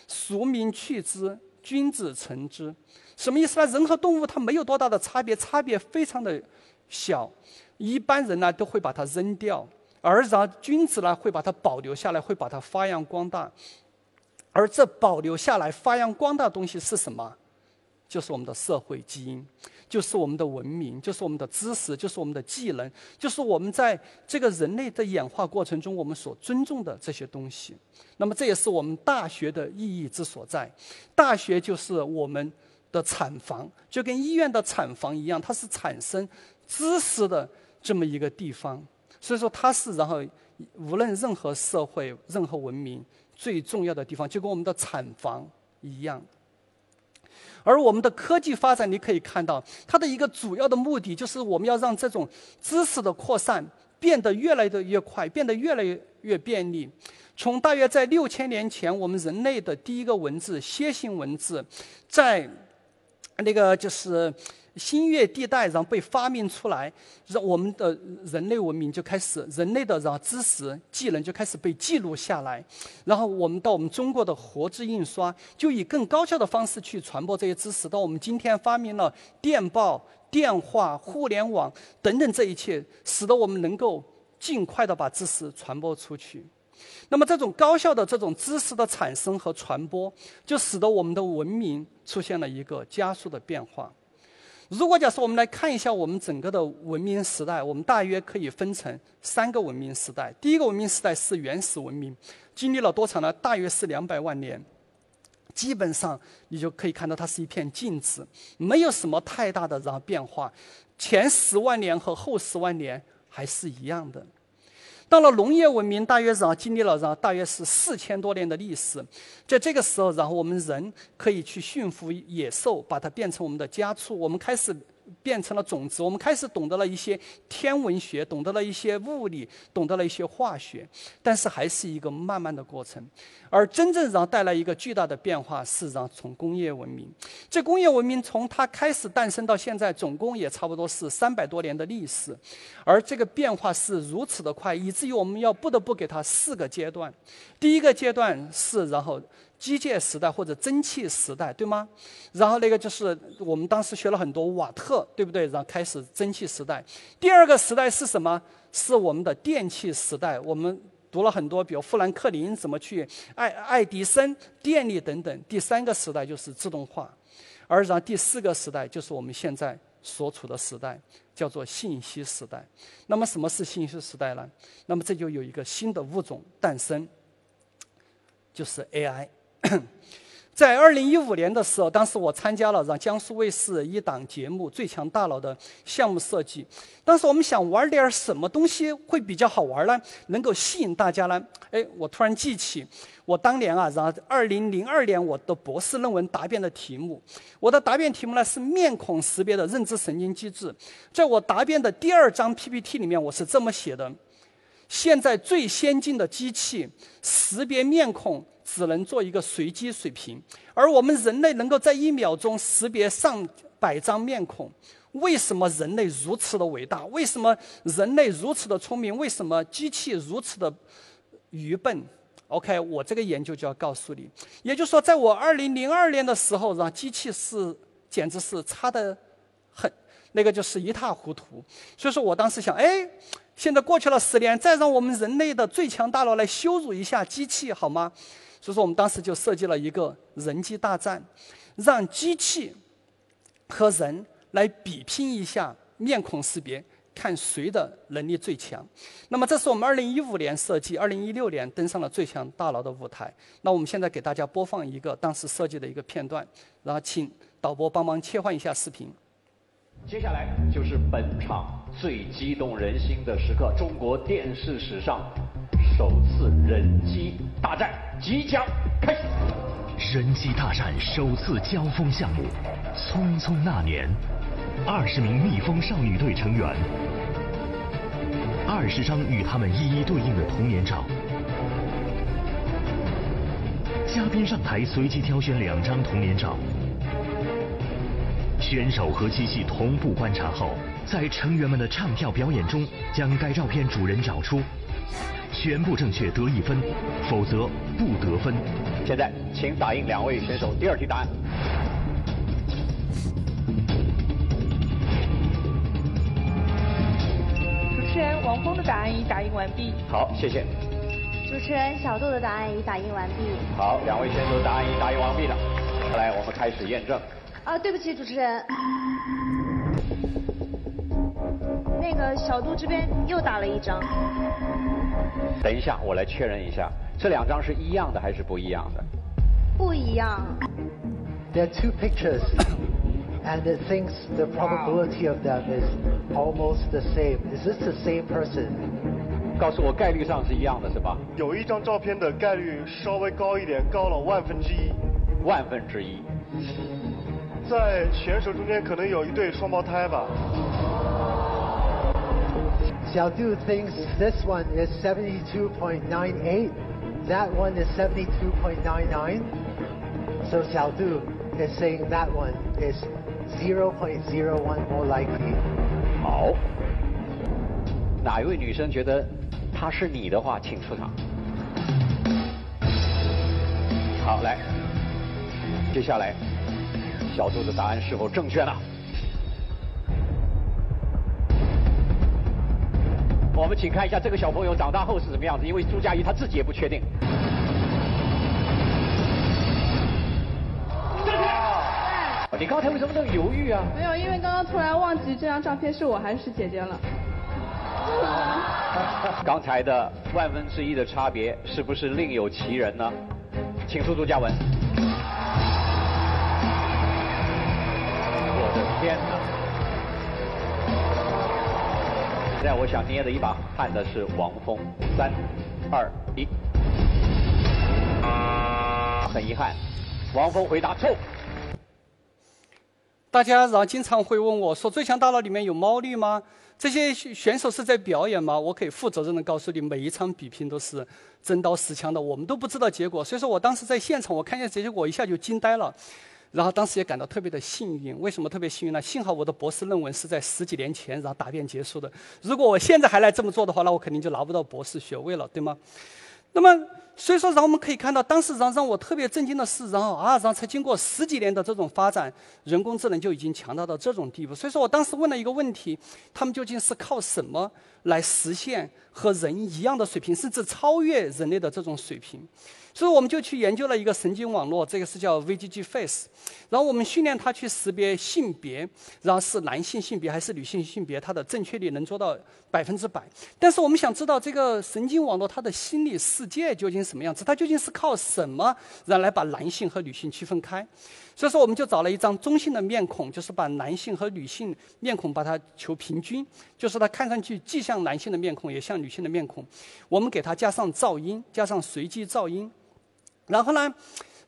孰民去之？君子成之，什么意思呢？人和动物它没有多大的差别，差别非常的小。一般人呢都会把它扔掉，而然君子呢会把它保留下来，会把它发扬光大。而这保留下来、发扬光大的东西是什么？就是我们的社会基因。就是我们的文明，就是我们的知识，就是我们的技能，就是我们在这个人类的演化过程中，我们所尊重的这些东西。那么，这也是我们大学的意义之所在。大学就是我们的产房，就跟医院的产房一样，它是产生知识的这么一个地方。所以说，它是然后无论任何社会、任何文明最重要的地方，就跟我们的产房一样。而我们的科技发展，你可以看到，它的一个主要的目的就是我们要让这种知识的扩散变得越来越快，变得越来越越便利。从大约在六千年前，我们人类的第一个文字——楔形文字，在那个就是。新月地带，然后被发明出来，让我们的人类文明就开始，人类的然后知识技能就开始被记录下来，然后我们到我们中国的活字印刷，就以更高效的方式去传播这些知识。到我们今天发明了电报、电话、互联网等等这一切，使得我们能够尽快的把知识传播出去。那么这种高效的这种知识的产生和传播，就使得我们的文明出现了一个加速的变化。如果假设我们来看一下我们整个的文明时代，我们大约可以分成三个文明时代。第一个文明时代是原始文明，经历了多长呢？大约是两百万年。基本上你就可以看到它是一片静止，没有什么太大的然后变化。前十万年和后十万年还是一样的。到了农业文明，大约然后经历了然后大约是四千多年的历史，在这个时候，然后我们人可以去驯服野兽，把它变成我们的家畜，我们开始。变成了种子，我们开始懂得了一些天文学，懂得了一些物理，懂得了一些化学，但是还是一个慢慢的过程。而真正让带来一个巨大的变化，是让从工业文明，这工业文明从它开始诞生到现在，总共也差不多是三百多年的历史。而这个变化是如此的快，以至于我们要不得不给它四个阶段。第一个阶段是然后。机械时代或者蒸汽时代，对吗？然后那个就是我们当时学了很多瓦特，对不对？然后开始蒸汽时代。第二个时代是什么？是我们的电气时代。我们读了很多，比如富兰克林怎么去爱爱迪生电力等等。第三个时代就是自动化，而然后第四个时代就是我们现在所处的时代，叫做信息时代。那么什么是信息时代呢？那么这就有一个新的物种诞生，就是 AI。在二零一五年的时候，当时我参加了让江苏卫视一档节目《最强大脑》的项目设计。当时我们想玩点什么东西会比较好玩呢？能够吸引大家呢？哎，我突然记起我当年啊，然后二零零二年我的博士论文答辩的题目，我的答辩题目呢是面孔识别的认知神经机制。在我答辩的第二张 PPT 里面，我是这么写的：现在最先进的机器识别面孔。只能做一个随机水平，而我们人类能够在一秒钟识别上百张面孔。为什么人类如此的伟大？为什么人类如此的聪明？为什么机器如此的愚笨？OK，我这个研究就要告诉你，也就是说，在我二零零二年的时候，让机器是简直是差的很，那个就是一塌糊涂。所以说我当时想，哎，现在过去了十年，再让我们人类的最强大脑来羞辱一下机器，好吗？所以说，我们当时就设计了一个人机大战，让机器和人来比拼一下面孔识别，看谁的能力最强。那么，这是我们二零一五年设计，二零一六年登上了最强大脑的舞台。那我们现在给大家播放一个当时设计的一个片段，然后请导播帮忙切换一下视频。接下来就是本场最激动人心的时刻——中国电视史上。首次人机大战即将开始，人机大战首次交锋项目，匆匆那年，二十名蜜蜂少女队成员，二十张与他们一一对应的童年照，嘉宾上台随机挑选两张童年照，选手和机器同步观察后，在成员们的唱跳表演中，将该照片主人找出。全部正确得一分，否则不得分。现在，请打印两位选手第二题答案。主持人王峰的答案已打印完毕。好，谢谢。主持人小杜的答案已打印完毕。好，两位选手的答案已打印完毕了。来，我们开始验证。啊，对不起，主持人。那个小杜这边又打了一张。等一下，我来确认一下，这两张是一样的还是不一样的？不一样。There are two pictures, and it thinks the probability of them is almost the same. Is this the same person? 告诉我概率上是一样的，是吧？有一张照片的概率稍微高一点，高了万分之一。万分之一。在选手中间可能有一对双胞胎吧。Xiaodu thinks this one is 72.98, that one is 72.99. So Xiaodu is saying that one is 0.01 more likely. 好，哪一位女生觉得她是你的话，请出场。好，来，接下来小杜的答案是否正确呢？我们请看一下这个小朋友长大后是什么样子，因为朱佳怡她自己也不确定。你刚才为什么那么犹豫啊？没有，因为刚刚突然忘记这张照片是我还是姐姐了。刚才的万分之一的差别是不是另有其人呢？请出朱嘉文。我的天哪！现在我想捏的一把汗的是王峰，三、二、一。很遗憾，王峰回答错。大家然后经常会问我说：“最强大脑里面有猫腻吗？这些选手是在表演吗？”我可以负责任的告诉你，每一场比拼都是真刀实枪的，我们都不知道结果。所以说我当时在现场，我看见这些，我一下就惊呆了。然后当时也感到特别的幸运，为什么特别幸运呢？幸好我的博士论文是在十几年前然后答辩结束的。如果我现在还来这么做的话，那我肯定就拿不到博士学位了，对吗？那么所以说，让我们可以看到，当时让让我特别震惊的是，然后啊，然后才经过十几年的这种发展，人工智能就已经强大到这种地步。所以说我当时问了一个问题：他们究竟是靠什么来实现和人一样的水平，甚至超越人类的这种水平？所以我们就去研究了一个神经网络，这个是叫 VGG Face，然后我们训练它去识别性别，然后是男性性别还是女性性别，它的正确率能做到百分之百。但是我们想知道这个神经网络它的心理世界究竟什么样子，它究竟是靠什么然后来把男性和女性区分开？所以说我们就找了一张中性的面孔，就是把男性和女性面孔把它求平均，就是它看上去既像男性的面孔也像女性的面孔，我们给它加上噪音，加上随机噪音。然后呢，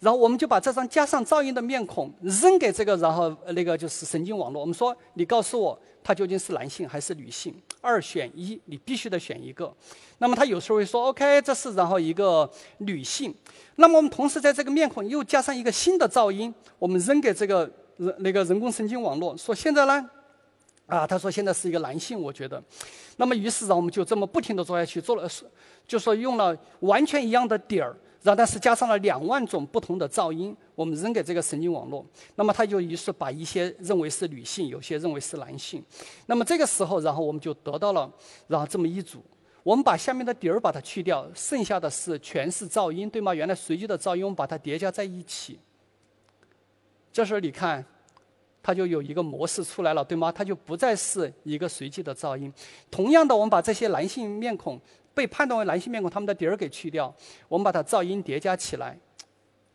然后我们就把这张加上噪音的面孔扔给这个，然后那个就是神经网络。我们说，你告诉我，他究竟是男性还是女性？二选一，你必须得选一个。那么他有时候会说，OK，这是然后一个女性。那么我们同时在这个面孔又加上一个新的噪音，我们扔给这个人那个人工神经网络，说现在呢，啊，他说现在是一个男性，我觉得。那么于是呢，我们就这么不停的做下去，做了，就说用了完全一样的点儿。然后，但是加上了两万种不同的噪音，我们扔给这个神经网络，那么它就于是把一些认为是女性，有些认为是男性。那么这个时候，然后我们就得到了，然后这么一组。我们把下面的底儿把它去掉，剩下的是全是噪音，对吗？原来随机的噪音，我们把它叠加在一起。这时候你看，它就有一个模式出来了，对吗？它就不再是一个随机的噪音。同样的，我们把这些男性面孔。被判断为男性面孔，他们的底儿给去掉，我们把它噪音叠加起来，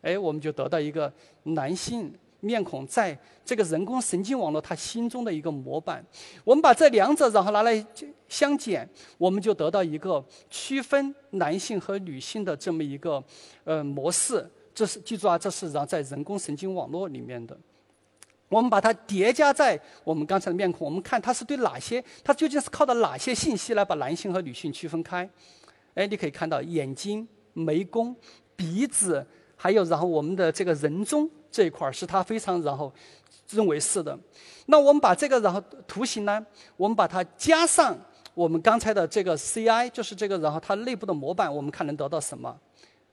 哎，我们就得到一个男性面孔在这个人工神经网络他心中的一个模板。我们把这两者然后拿来相减，我们就得到一个区分男性和女性的这么一个呃模式。这是记住啊，这是然后在人工神经网络里面的。我们把它叠加在我们刚才的面孔，我们看它是对哪些，它究竟是靠的哪些信息来把男性和女性区分开？哎，你可以看到眼睛、眉弓、鼻子，还有然后我们的这个人中这一块儿是它非常然后认为是的。那我们把这个然后图形呢，我们把它加上我们刚才的这个 CI，就是这个然后它内部的模板，我们看能得到什么？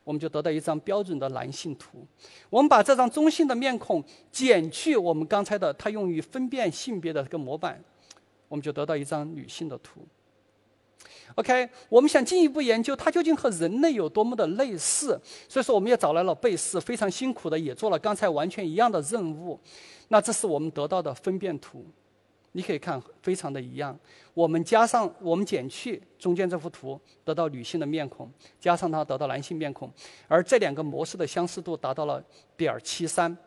我们就得到一张标准的男性图。我们把这张中性的面孔减去我们刚才的它用于分辨性别的这个模板，我们就得到一张女性的图。OK，我们想进一步研究它究竟和人类有多么的类似，所以说我们也找来了贝斯，非常辛苦的也做了刚才完全一样的任务。那这是我们得到的分辨图。你可以看，非常的一样。我们加上，我们减去中间这幅图，得到女性的面孔；加上它，得到男性面孔。而这两个模式的相似度达到了点七三，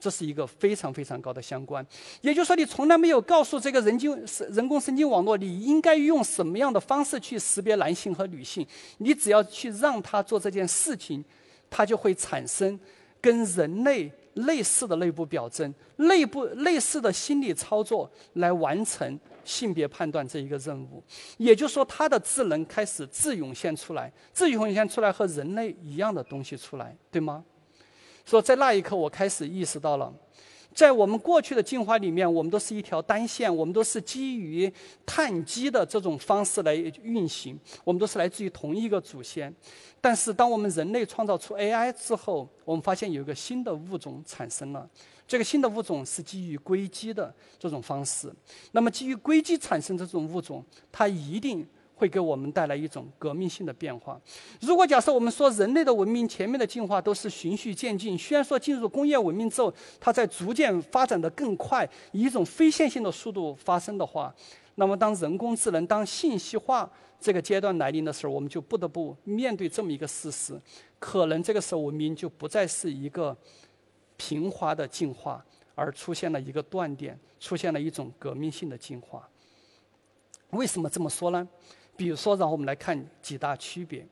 这是一个非常非常高的相关。也就是说，你从来没有告诉这个人经人工神经网络，你应该用什么样的方式去识别男性和女性。你只要去让它做这件事情，它就会产生跟人类。类似的内部表征，内部类似的心理操作来完成性别判断这一个任务，也就是说，它的智能开始自涌现出来，自涌现出来和人类一样的东西出来，对吗？说在那一刻，我开始意识到了。在我们过去的进化里面，我们都是一条单线，我们都是基于碳基的这种方式来运行，我们都是来自于同一个祖先。但是，当我们人类创造出 AI 之后，我们发现有一个新的物种产生了。这个新的物种是基于硅基的这种方式。那么，基于硅基产生这种物种，它一定。会给我们带来一种革命性的变化。如果假设我们说人类的文明前面的进化都是循序渐进，虽然说进入工业文明之后，它在逐渐发展的更快，以一种非线性的速度发生的话，那么当人工智能、当信息化这个阶段来临的时候，我们就不得不面对这么一个事实：可能这个时候文明就不再是一个平滑的进化，而出现了一个断点，出现了一种革命性的进化。为什么这么说呢？比如说，让我们来看几大区别。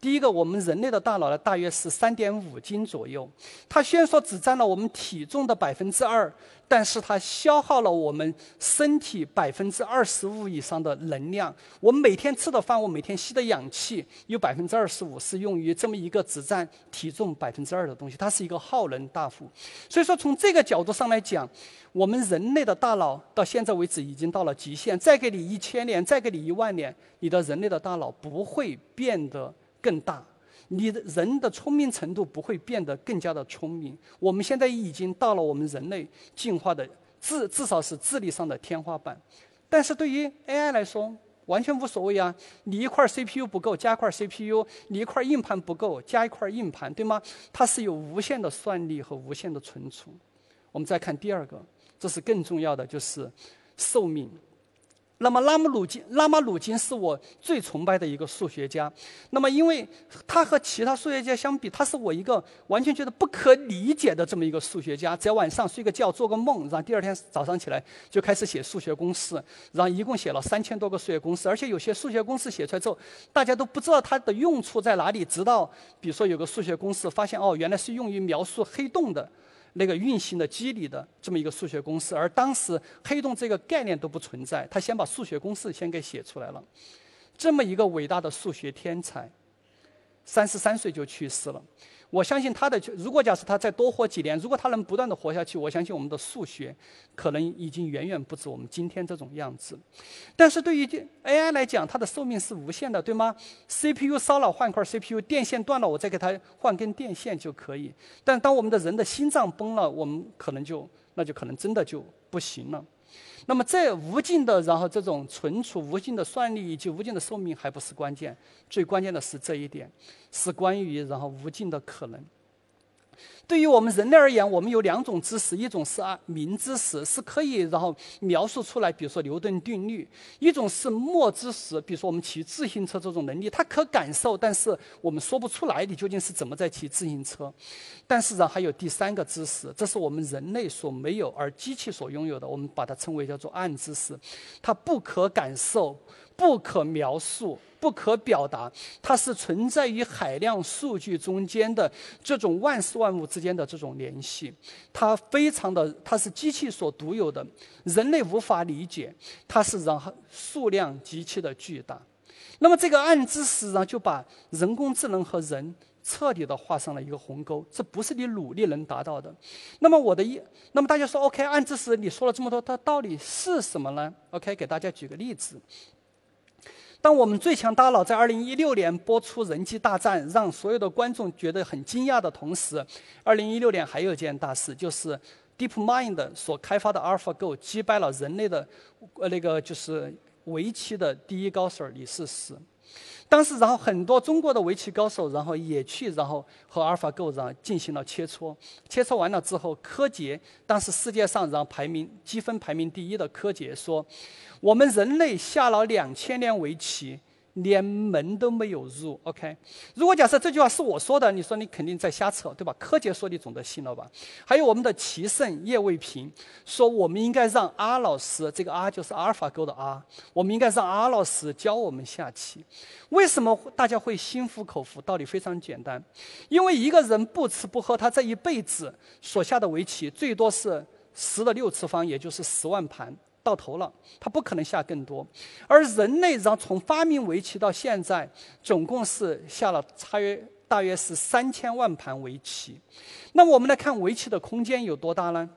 第一个，我们人类的大脑呢，大约是三点五斤左右。它虽然说只占了我们体重的百分之二，但是它消耗了我们身体百分之二十五以上的能量。我们每天吃的饭，我每天吸的氧气，有百分之二十五是用于这么一个只占体重百分之二的东西。它是一个耗能大户。所以说，从这个角度上来讲，我们人类的大脑到现在为止已经到了极限。再给你一千年，再给你一万年，你的人类的大脑不会变得。更大，你的人的聪明程度不会变得更加的聪明。我们现在已经到了我们人类进化的智，至少是智力上的天花板。但是对于 AI 来说，完全无所谓啊！你一块 CPU 不够，加一块 CPU；你一块硬盘不够，加一块硬盘，对吗？它是有无限的算力和无限的存储。我们再看第二个，这是更重要的，就是寿命。那么拉姆鲁金，拉马鲁金是我最崇拜的一个数学家。那么，因为他和其他数学家相比，他是我一个完全觉得不可理解的这么一个数学家。只要晚上睡个觉，做个梦，然后第二天早上起来就开始写数学公式，然后一共写了三千多个数学公式。而且有些数学公式写出来之后，大家都不知道它的用处在哪里。直到比如说有个数学公式，发现哦，原来是用于描述黑洞的。那个运行的机理的这么一个数学公式，而当时黑洞这个概念都不存在，他先把数学公式先给写出来了，这么一个伟大的数学天才，三十三岁就去世了。我相信他的，如果假设他再多活几年，如果他能不断的活下去，我相信我们的数学可能已经远远不止我们今天这种样子。但是对于 AI 来讲，它的寿命是无限的，对吗？CPU 烧了换块 CPU，电线断了我再给它换根电线就可以。但当我们的人的心脏崩了，我们可能就那就可能真的就不行了。那么，这无尽的，然后这种存储、无尽的算力以及无尽的寿命还不是关键，最关键的是这一点，是关于然后无尽的可能。对于我们人类而言，我们有两种知识，一种是啊明知识，是可以然后描述出来，比如说牛顿定律；一种是默知识，比如说我们骑自行车这种能力，它可感受，但是我们说不出来你究竟是怎么在骑自行车。但是呢，还有第三个知识，这是我们人类所没有而机器所拥有的，我们把它称为叫做暗知识，它不可感受。不可描述、不可表达，它是存在于海量数据中间的这种万事万物之间的这种联系，它非常的，它是机器所独有的，人类无法理解，它是然后数量极其的巨大。那么这个暗知识呢，就把人工智能和人彻底的画上了一个鸿沟，这不是你努力能达到的。那么我的意，那么大家说，OK，暗知识你说了这么多，它到底是什么呢？OK，给大家举个例子。当我们最强大脑在二零一六年播出《人机大战》，让所有的观众觉得很惊讶的同时，二零一六年还有一件大事，就是 DeepMind 所开发的 AlphaGo 击败了人类的呃那个就是围棋的第一高手李世石。当时，然后很多中国的围棋高手，然后也去，然后和阿尔法狗然后进行了切磋。切磋完了之后，柯洁当时世界上然后排名积分排名第一的柯洁说：“我们人类下了两千年围棋。”连门都没有入，OK。如果假设这句话是我说的，你说你肯定在瞎扯，对吧？柯洁说你总得信了吧？还有我们的棋圣叶卫平说，我们应该让阿老师，这个阿就是阿尔法狗的阿，我们应该让阿老师教我们下棋。为什么大家会心服口服？道理非常简单，因为一个人不吃不喝，他这一辈子所下的围棋最多是十的六次方，也就是十万盘。到头了，它不可能下更多。而人类让从发明围棋到现在，总共是下了差约大约是三千万盘围棋。那我们来看围棋的空间有多大呢？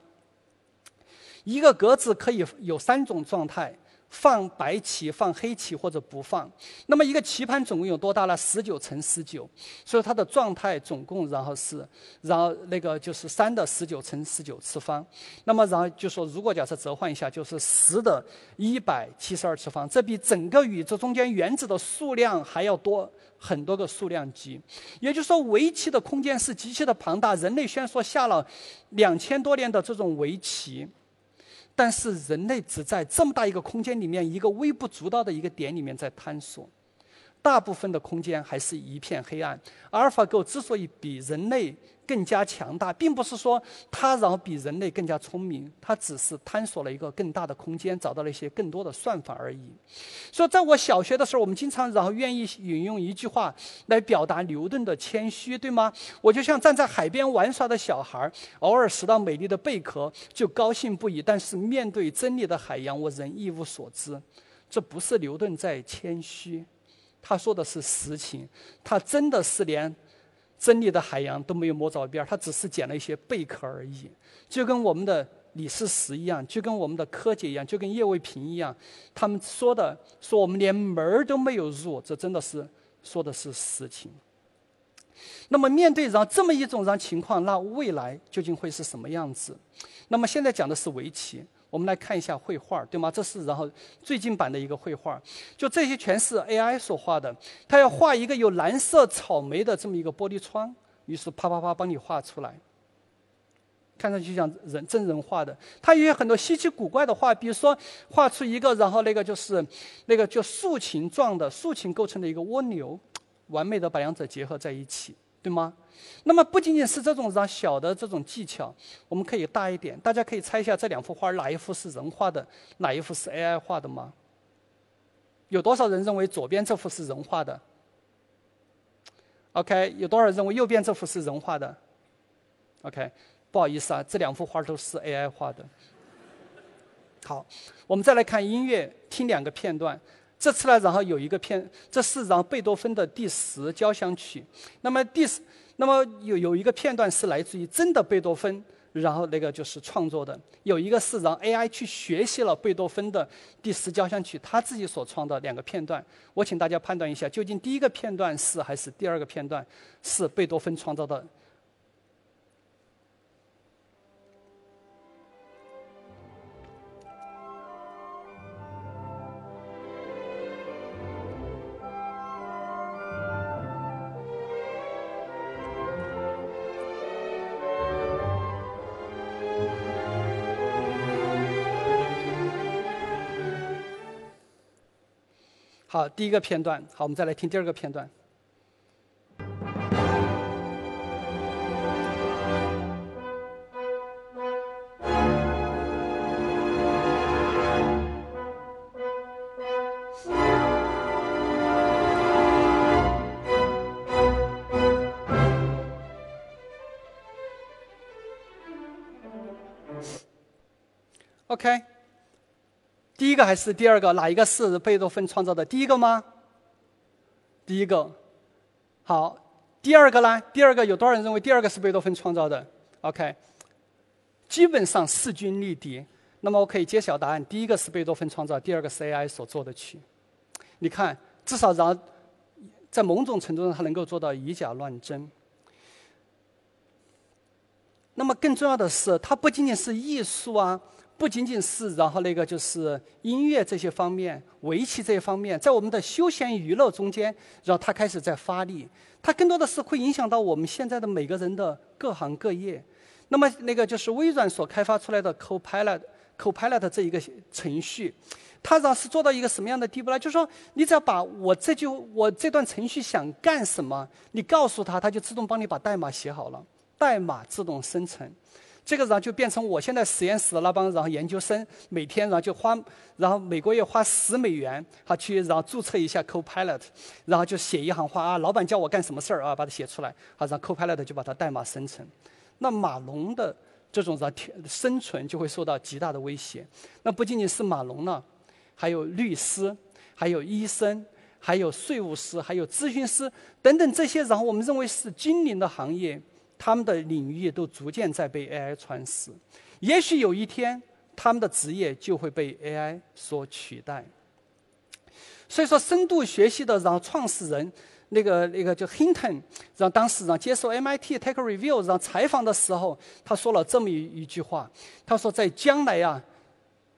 一个格子可以有三种状态。放白棋、放黑棋或者不放，那么一个棋盘总共有多大呢？十九乘十九，所以它的状态总共然后是，然后那个就是三的十九乘十九次方，那么然后就说如果假设折换一下，就是十的一百七十二次方，这比整个宇宙中间原子的数量还要多很多个数量级。也就是说，围棋的空间是极其的庞大。人类虽然说下了两千多年的这种围棋。但是人类只在这么大一个空间里面，一个微不足道的一个点里面在探索。大部分的空间还是一片黑暗。阿尔法狗之所以比人类更加强大，并不是说它然后比人类更加聪明，它只是探索了一个更大的空间，找到了一些更多的算法而已。所以，在我小学的时候，我们经常然后愿意引用一句话来表达牛顿的谦虚，对吗？我就像站在海边玩耍的小孩，偶尔拾到美丽的贝壳就高兴不已，但是面对真理的海洋，我仍一无所知。这不是牛顿在谦虚。他说的是实情，他真的是连真理的海洋都没有摸着边儿，他只是捡了一些贝壳而已，就跟我们的李世石一样，就跟我们的柯洁一样，就跟叶卫平一样，他们说的说我们连门儿都没有入，这真的是说的是实情。那么面对然这么一种然后情况，那未来究竟会是什么样子？那么现在讲的是围棋，我们来看一下绘画，对吗？这是然后最近版的一个绘画，就这些全是 AI 所画的。他要画一个有蓝色草莓的这么一个玻璃窗，于是啪啪啪帮你画出来。看上去像人真人画的，它也有很多稀奇古怪的画，比如说画出一个，然后那个就是那个就竖琴状的竖琴构成的一个蜗牛，完美的把两者结合在一起，对吗？那么不仅仅是这种让小的这种技巧，我们可以大一点，大家可以猜一下这两幅画哪一幅是人画的，哪一幅是 AI 画的吗？有多少人认为左边这幅是人画的？OK，有多少人认为右边这幅是人画的？OK。不好意思啊，这两幅画都是 AI 画的。好，我们再来看音乐，听两个片段。这次呢，然后有一个片，这是然后贝多芬的第十交响曲。那么第十，那么有有一个片段是来自于真的贝多芬，然后那个就是创作的。有一个是让 AI 去学习了贝多芬的第十交响曲，他自己所创的两个片段。我请大家判断一下，究竟第一个片段是还是第二个片段是贝多芬创造的？好，第一个片段。好，我们再来听第二个片段。OK。第一个还是第二个？哪一个是贝多芬创造的？第一个吗？第一个。好，第二个呢？第二个有多少人认为第二个是贝多芬创造的？OK，基本上势均力敌。那么我可以揭晓答案：第一个是贝多芬创造，第二个是 AI 所做的曲。你看，至少让在某种程度上，它能够做到以假乱真。那么更重要的是，它不仅仅是艺术啊。不仅仅是，然后那个就是音乐这些方面，围棋这些方面，在我们的休闲娱乐中间，然后它开始在发力。它更多的是会影响到我们现在的每个人的各行各业。那么那个就是微软所开发出来的 Copilot，Copilot 这一个程序，它然后是做到一个什么样的地步呢？就是说，你只要把我这句我这段程序想干什么，你告诉他，他就自动帮你把代码写好了，代码自动生成。这个然后就变成我现在实验室的那帮然后研究生每天然后就花然后每个月花十美元好去然后注册一下 Copilot，然后就写一行话啊，老板叫我干什么事儿啊，把它写出来，好让 Copilot 就把它代码生成。那马龙的这种然后生存就会受到极大的威胁。那不仅仅是马龙呢，还有律师，还有医生，还有税务师，还有咨询师等等这些然后我们认为是精灵的行业。他们的领域都逐渐在被 AI 蚕食，也许有一天，他们的职业就会被 AI 所取代。所以说，深度学习的让创始人那个那个叫 Hinton，让当时让接受 MIT Tech Review 让采访的时候，他说了这么一一句话，他说在将来啊，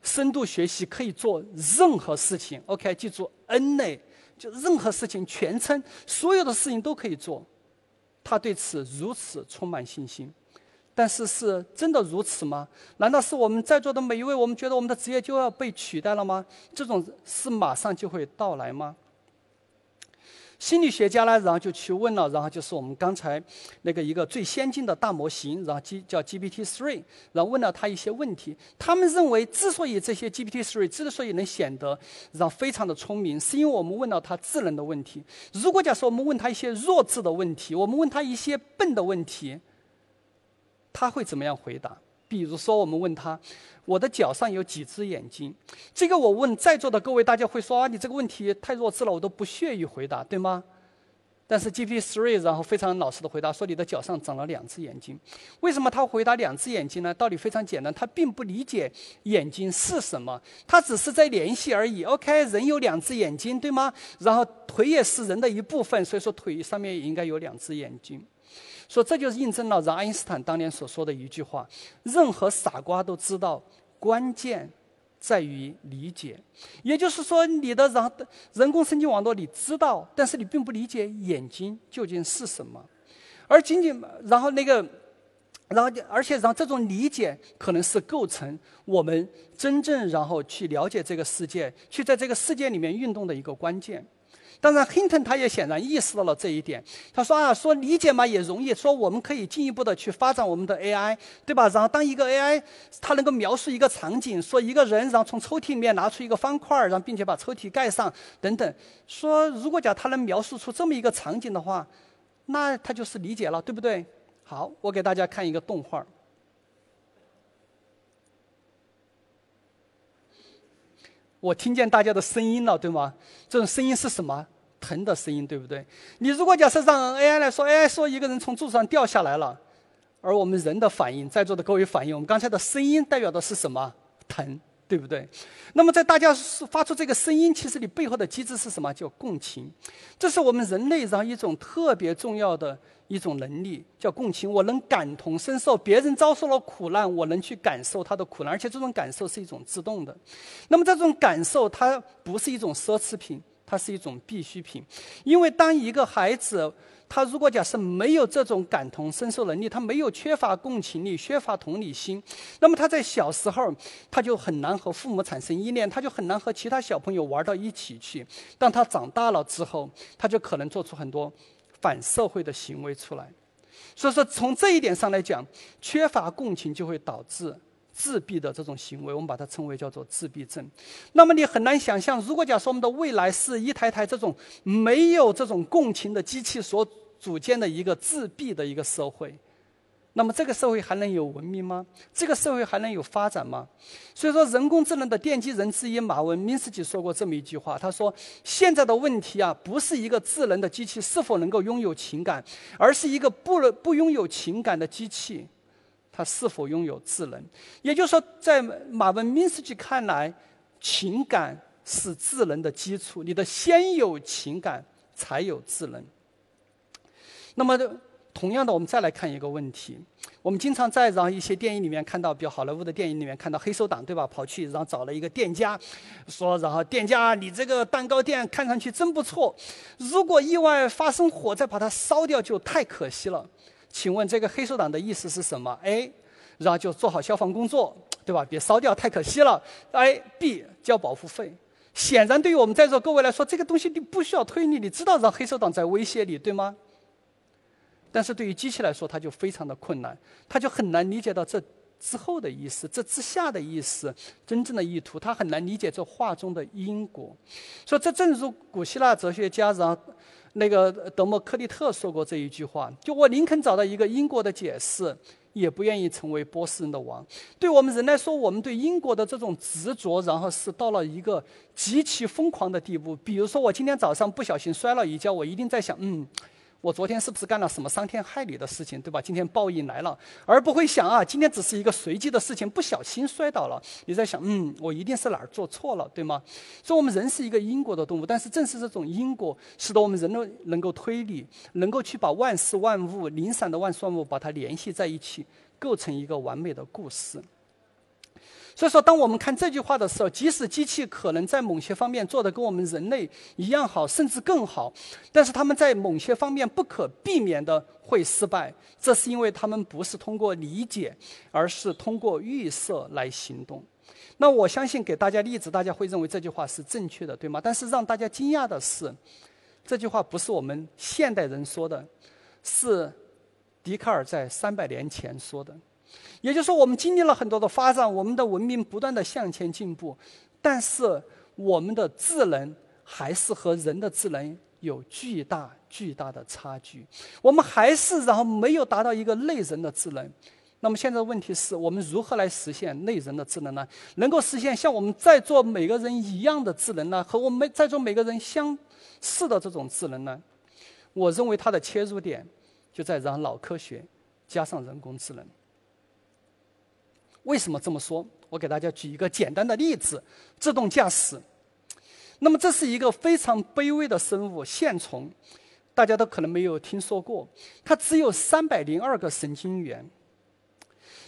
深度学习可以做任何事情。OK，记住 N 类，就任何事情全称，所有的事情都可以做。他对此如此充满信心，但是是真的如此吗？难道是我们在座的每一位，我们觉得我们的职业就要被取代了吗？这种是马上就会到来吗？心理学家呢，然后就去问了，然后就是我们刚才那个一个最先进的大模型，然后 G 叫 GPT three，然后问了他一些问题。他们认为，之所以这些 GPT three 之所以能显得然后非常的聪明，是因为我们问到他智能的问题。如果假设我们问他一些弱智的问题，我们问他一些笨的问题，他会怎么样回答？比如说，我们问他：“我的脚上有几只眼睛？”这个我问在座的各位，大家会说：“啊，你这个问题太弱智了，我都不屑于回答，对吗？”但是 GP3 然后非常老实的回答说你的脚上长了两只眼睛。为什么他回答两只眼睛呢？道理非常简单，他并不理解眼睛是什么，他只是在联系而已。OK，人有两只眼睛，对吗？然后腿也是人的一部分，所以说腿上面也应该有两只眼睛。说这就是印证了让爱因斯坦当年所说的一句话：任何傻瓜都知道，关键在于理解。也就是说，你的人人工神经网络你知道，但是你并不理解眼睛究竟是什么，而仅仅然后那个，然后而且然后这种理解可能是构成我们真正然后去了解这个世界，去在这个世界里面运动的一个关键。当然，Hinton 他也显然意识到了这一点。他说啊，说理解嘛也容易，说我们可以进一步的去发展我们的 AI，对吧？然后当一个 AI 它能够描述一个场景，说一个人然后从抽屉里面拿出一个方块，然后并且把抽屉盖上等等。说如果讲他能描述出这么一个场景的话，那他就是理解了，对不对？好，我给大家看一个动画。我听见大家的声音了，对吗？这种声音是什么？疼的声音，对不对？你如果假设让 AI 来说，AI 说一个人从柱子上掉下来了，而我们人的反应，在座的各位反应，我们刚才的声音代表的是什么？疼。对不对？那么在大家发出这个声音，其实你背后的机制是什么？叫共情。这是我们人类上一种特别重要的一种能力，叫共情。我能感同身受，别人遭受了苦难，我能去感受他的苦难，而且这种感受是一种自动的。那么这种感受，它不是一种奢侈品，它是一种必需品。因为当一个孩子，他如果假设没有这种感同身受能力，他没有缺乏共情力、缺乏同理心，那么他在小时候他就很难和父母产生依恋，他就很难和其他小朋友玩到一起去。当他长大了之后，他就可能做出很多反社会的行为出来。所以说，从这一点上来讲，缺乏共情就会导致自闭的这种行为，我们把它称为叫做自闭症。那么你很难想象，如果假设我们的未来是一台台这种没有这种共情的机器所组建的一个自闭的一个社会，那么这个社会还能有文明吗？这个社会还能有发展吗？所以说，人工智能的奠基人之一马文明斯基说过这么一句话，他说：“现在的问题啊，不是一个智能的机器是否能够拥有情感，而是一个不能不拥有情感的机器，它是否拥有智能。”也就是说，在马文明斯基看来，情感是智能的基础，你的先有情感，才有智能。那么，同样的，我们再来看一个问题：我们经常在让一些电影里面看到，比如好莱坞的电影里面看到黑手党，对吧？跑去然后找了一个店家，说：“然后店家，你这个蛋糕店看上去真不错，如果意外发生火灾把它烧掉就太可惜了。请问这个黑手党的意思是什么？A，然后就做好消防工作，对吧？别烧掉，太可惜了。A、B 交保护费。显然，对于我们在座各位来说，这个东西你不需要推理，你知道让黑手党在威胁你，对吗？但是对于机器来说，它就非常的困难，它就很难理解到这之后的意思，这之下的意思，真正的意图，他很难理解这话中的因果。所以，这正如古希腊哲学家然后那个德谟克利特说过这一句话：，就我宁肯找到一个因果的解释，也不愿意成为波斯人的王。对我们人来说，我们对因果的这种执着，然后是到了一个极其疯狂的地步。比如说，我今天早上不小心摔了一跤，我一定在想，嗯。我昨天是不是干了什么伤天害理的事情，对吧？今天报应来了，而不会想啊，今天只是一个随机的事情，不小心摔倒了。你在想，嗯，我一定是哪儿做错了，对吗？所以，我们人是一个因果的动物，但是正是这种因果，使得我们人类能够推理，能够去把万事万物、零散的万事万物把它联系在一起，构成一个完美的故事。所以说，当我们看这句话的时候，即使机器可能在某些方面做得跟我们人类一样好，甚至更好，但是他们在某些方面不可避免的会失败。这是因为他们不是通过理解，而是通过预设来行动。那我相信给大家例子，大家会认为这句话是正确的，对吗？但是让大家惊讶的是，这句话不是我们现代人说的，是笛卡尔在三百年前说的。也就是说，我们经历了很多的发展，我们的文明不断的向前进步，但是我们的智能还是和人的智能有巨大巨大的差距。我们还是然后没有达到一个类人的智能。那么现在的问题是我们如何来实现类人的智能呢？能够实现像我们在座每个人一样的智能呢？和我们在座每个人相似的这种智能呢？我认为它的切入点就在让脑科学加上人工智能。为什么这么说？我给大家举一个简单的例子：自动驾驶。那么这是一个非常卑微的生物——线虫，大家都可能没有听说过。它只有三百零二个神经元。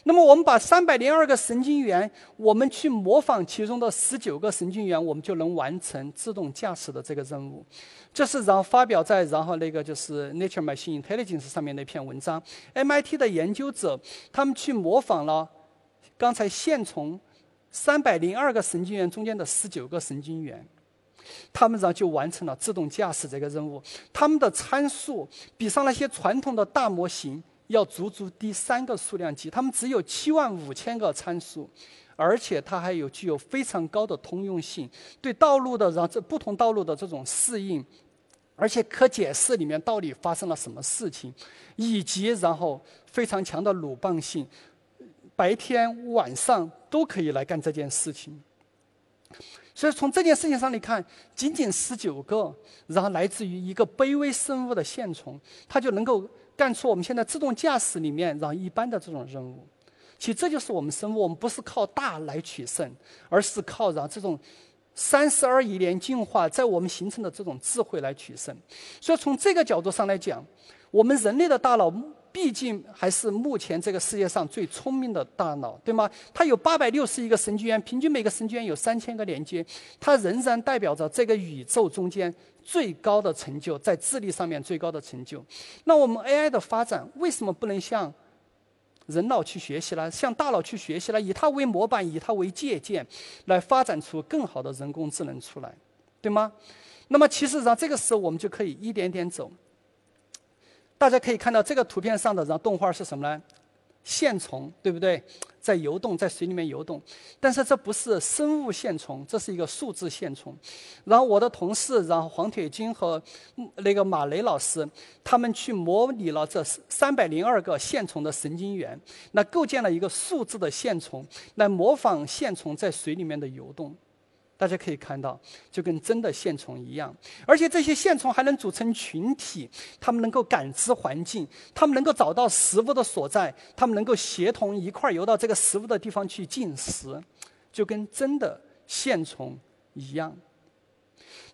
那么我们把三百零二个神经元，我们去模仿其中的十九个神经元，我们就能完成自动驾驶的这个任务。这是然后发表在然后那个就是《Nature Machine Intelligence》上面的一篇文章。MIT 的研究者他们去模仿了刚才线虫三百零二个神经元中间的十九个神经元，他们然后就完成了自动驾驶这个任务。他们的参数比上那些传统的大模型。要足足低三个数量级，他们只有七万五千个参数，而且它还有具有非常高的通用性，对道路的然后这不同道路的这种适应，而且可解释里面到底发生了什么事情，以及然后非常强的鲁棒性，白天晚上都可以来干这件事情。所以从这件事情上来看，仅仅十九个，然后来自于一个卑微生物的线虫，它就能够。干出我们现在自动驾驶里面然后一般的这种任务，其实这就是我们生物，我们不是靠大来取胜，而是靠让这种三十二亿年进化在我们形成的这种智慧来取胜。所以从这个角度上来讲，我们人类的大脑。毕竟还是目前这个世界上最聪明的大脑，对吗？它有八百六十亿个神经元，平均每个神经元有三千个连接，它仍然代表着这个宇宙中间最高的成就，在智力上面最高的成就。那我们 AI 的发展为什么不能向人脑去学习呢？向大脑去学习呢？以它为模板，以它为借鉴，来发展出更好的人工智能出来，对吗？那么其实上这个时候我们就可以一点点走。大家可以看到这个图片上的，然后动画是什么呢？线虫，对不对？在游动，在水里面游动。但是这不是生物线虫，这是一个数字线虫。然后我的同事，然后黄铁军和那个马雷老师，他们去模拟了这三百零二个线虫的神经元，那构建了一个数字的线虫，来模仿线虫在水里面的游动。大家可以看到，就跟真的线虫一样，而且这些线虫还能组成群体，它们能够感知环境，它们能够找到食物的所在，它们能够协同一块游到这个食物的地方去进食，就跟真的线虫一样。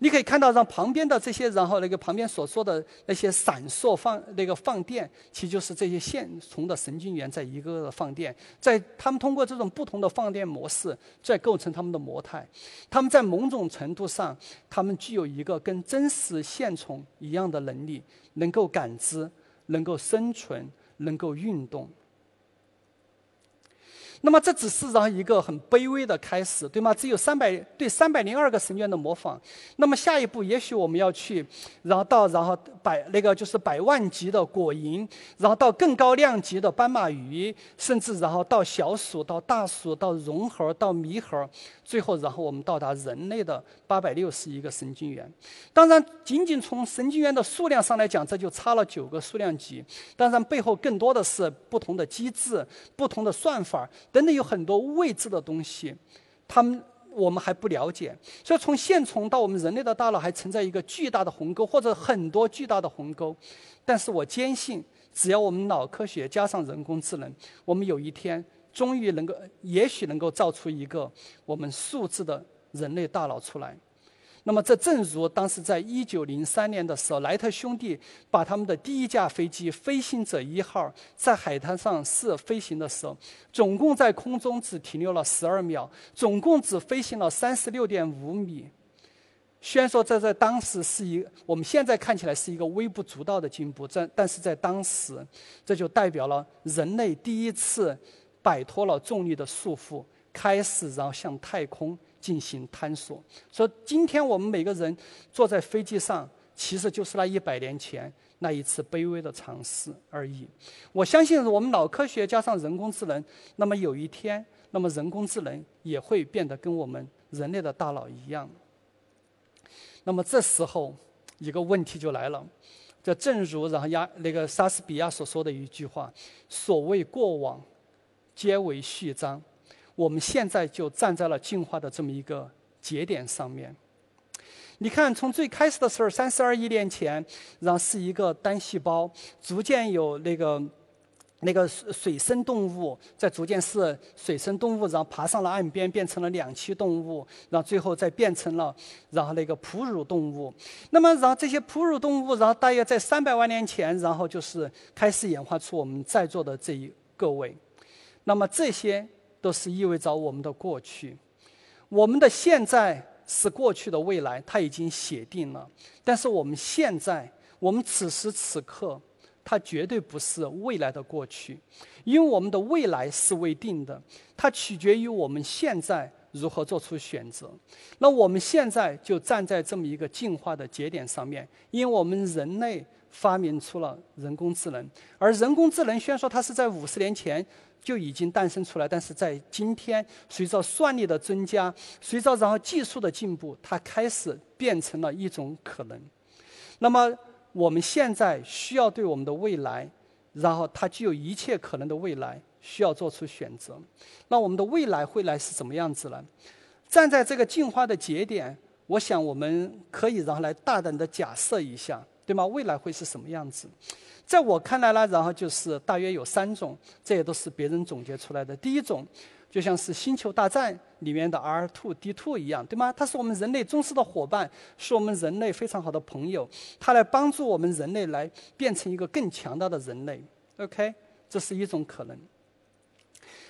你可以看到，让旁边的这些，然后那个旁边所说的那些闪烁放那个放电，其实就是这些线虫的神经元在一个个的放电，在他们通过这种不同的放电模式，在构成他们的模态。他们在某种程度上，他们具有一个跟真实线虫一样的能力，能够感知，能够生存，能够运动。那么这只是让一个很卑微的开始，对吗？只有三百对三百零二个神经元的模仿。那么下一步，也许我们要去，然后到然后百那个就是百万级的果蝇，然后到更高量级的斑马鱼，甚至然后到小鼠、到大鼠、到绒猴、到猕猴，最后然后我们到达人类的八百六十一个神经元。当然，仅仅从神经元的数量上来讲，这就差了九个数量级。当然，背后更多的是不同的机制、不同的算法。等等，有很多未知的东西，他们我们还不了解。所以，从线虫到我们人类的大脑，还存在一个巨大的鸿沟，或者很多巨大的鸿沟。但是我坚信，只要我们脑科学加上人工智能，我们有一天终于能够，也许能够造出一个我们数字的人类大脑出来。那么，这正如当时在一九零三年的时候，莱特兄弟把他们的第一架飞机“飞行者一号”在海滩上试飞行的时候，总共在空中只停留了十二秒，总共只飞行了三十六点五米。虽然说这在当时是一，我们现在看起来是一个微不足道的进步，这但是在当时，这就代表了人类第一次摆脱了重力的束缚，开始然后向太空。进行探索，说今天我们每个人坐在飞机上，其实就是那一百年前那一次卑微的尝试而已。我相信我们脑科学加上人工智能，那么有一天，那么人工智能也会变得跟我们人类的大脑一样。那么这时候一个问题就来了，这正如然后亚那个莎士比亚所说的一句话：“所谓过往，皆为序章。”我们现在就站在了进化的这么一个节点上面，你看，从最开始的时候，三十二亿年前，然后是一个单细胞，逐渐有那个。那个水水生动物在逐渐是水生动物，然后爬上了岸边，变成了两栖动物，然后最后再变成了然后那个哺乳动物。那么，然后这些哺乳动物，然后大约在三百万年前，然后就是开始演化出我们在座的这一各位。那么这些都是意味着我们的过去，我们的现在是过去的未来，它已经写定了。但是我们现在，我们此时此刻。它绝对不是未来的过去，因为我们的未来是未定的，它取决于我们现在如何做出选择。那我们现在就站在这么一个进化的节点上面，因为我们人类发明出了人工智能，而人工智能虽然说它是在五十年前就已经诞生出来，但是在今天随着算力的增加，随着然后技术的进步，它开始变成了一种可能。那么。我们现在需要对我们的未来，然后它具有一切可能的未来，需要做出选择。那我们的未来会来是怎么样子呢？站在这个进化的节点，我想我们可以然后来大胆的假设一下，对吗？未来会是什么样子？在我看来呢，然后就是大约有三种，这也都是别人总结出来的。第一种。就像是《星球大战》里面的 R2、D2 一样，对吗？它是我们人类忠实的伙伴，是我们人类非常好的朋友，它来帮助我们人类来变成一个更强大的人类。OK，这是一种可能。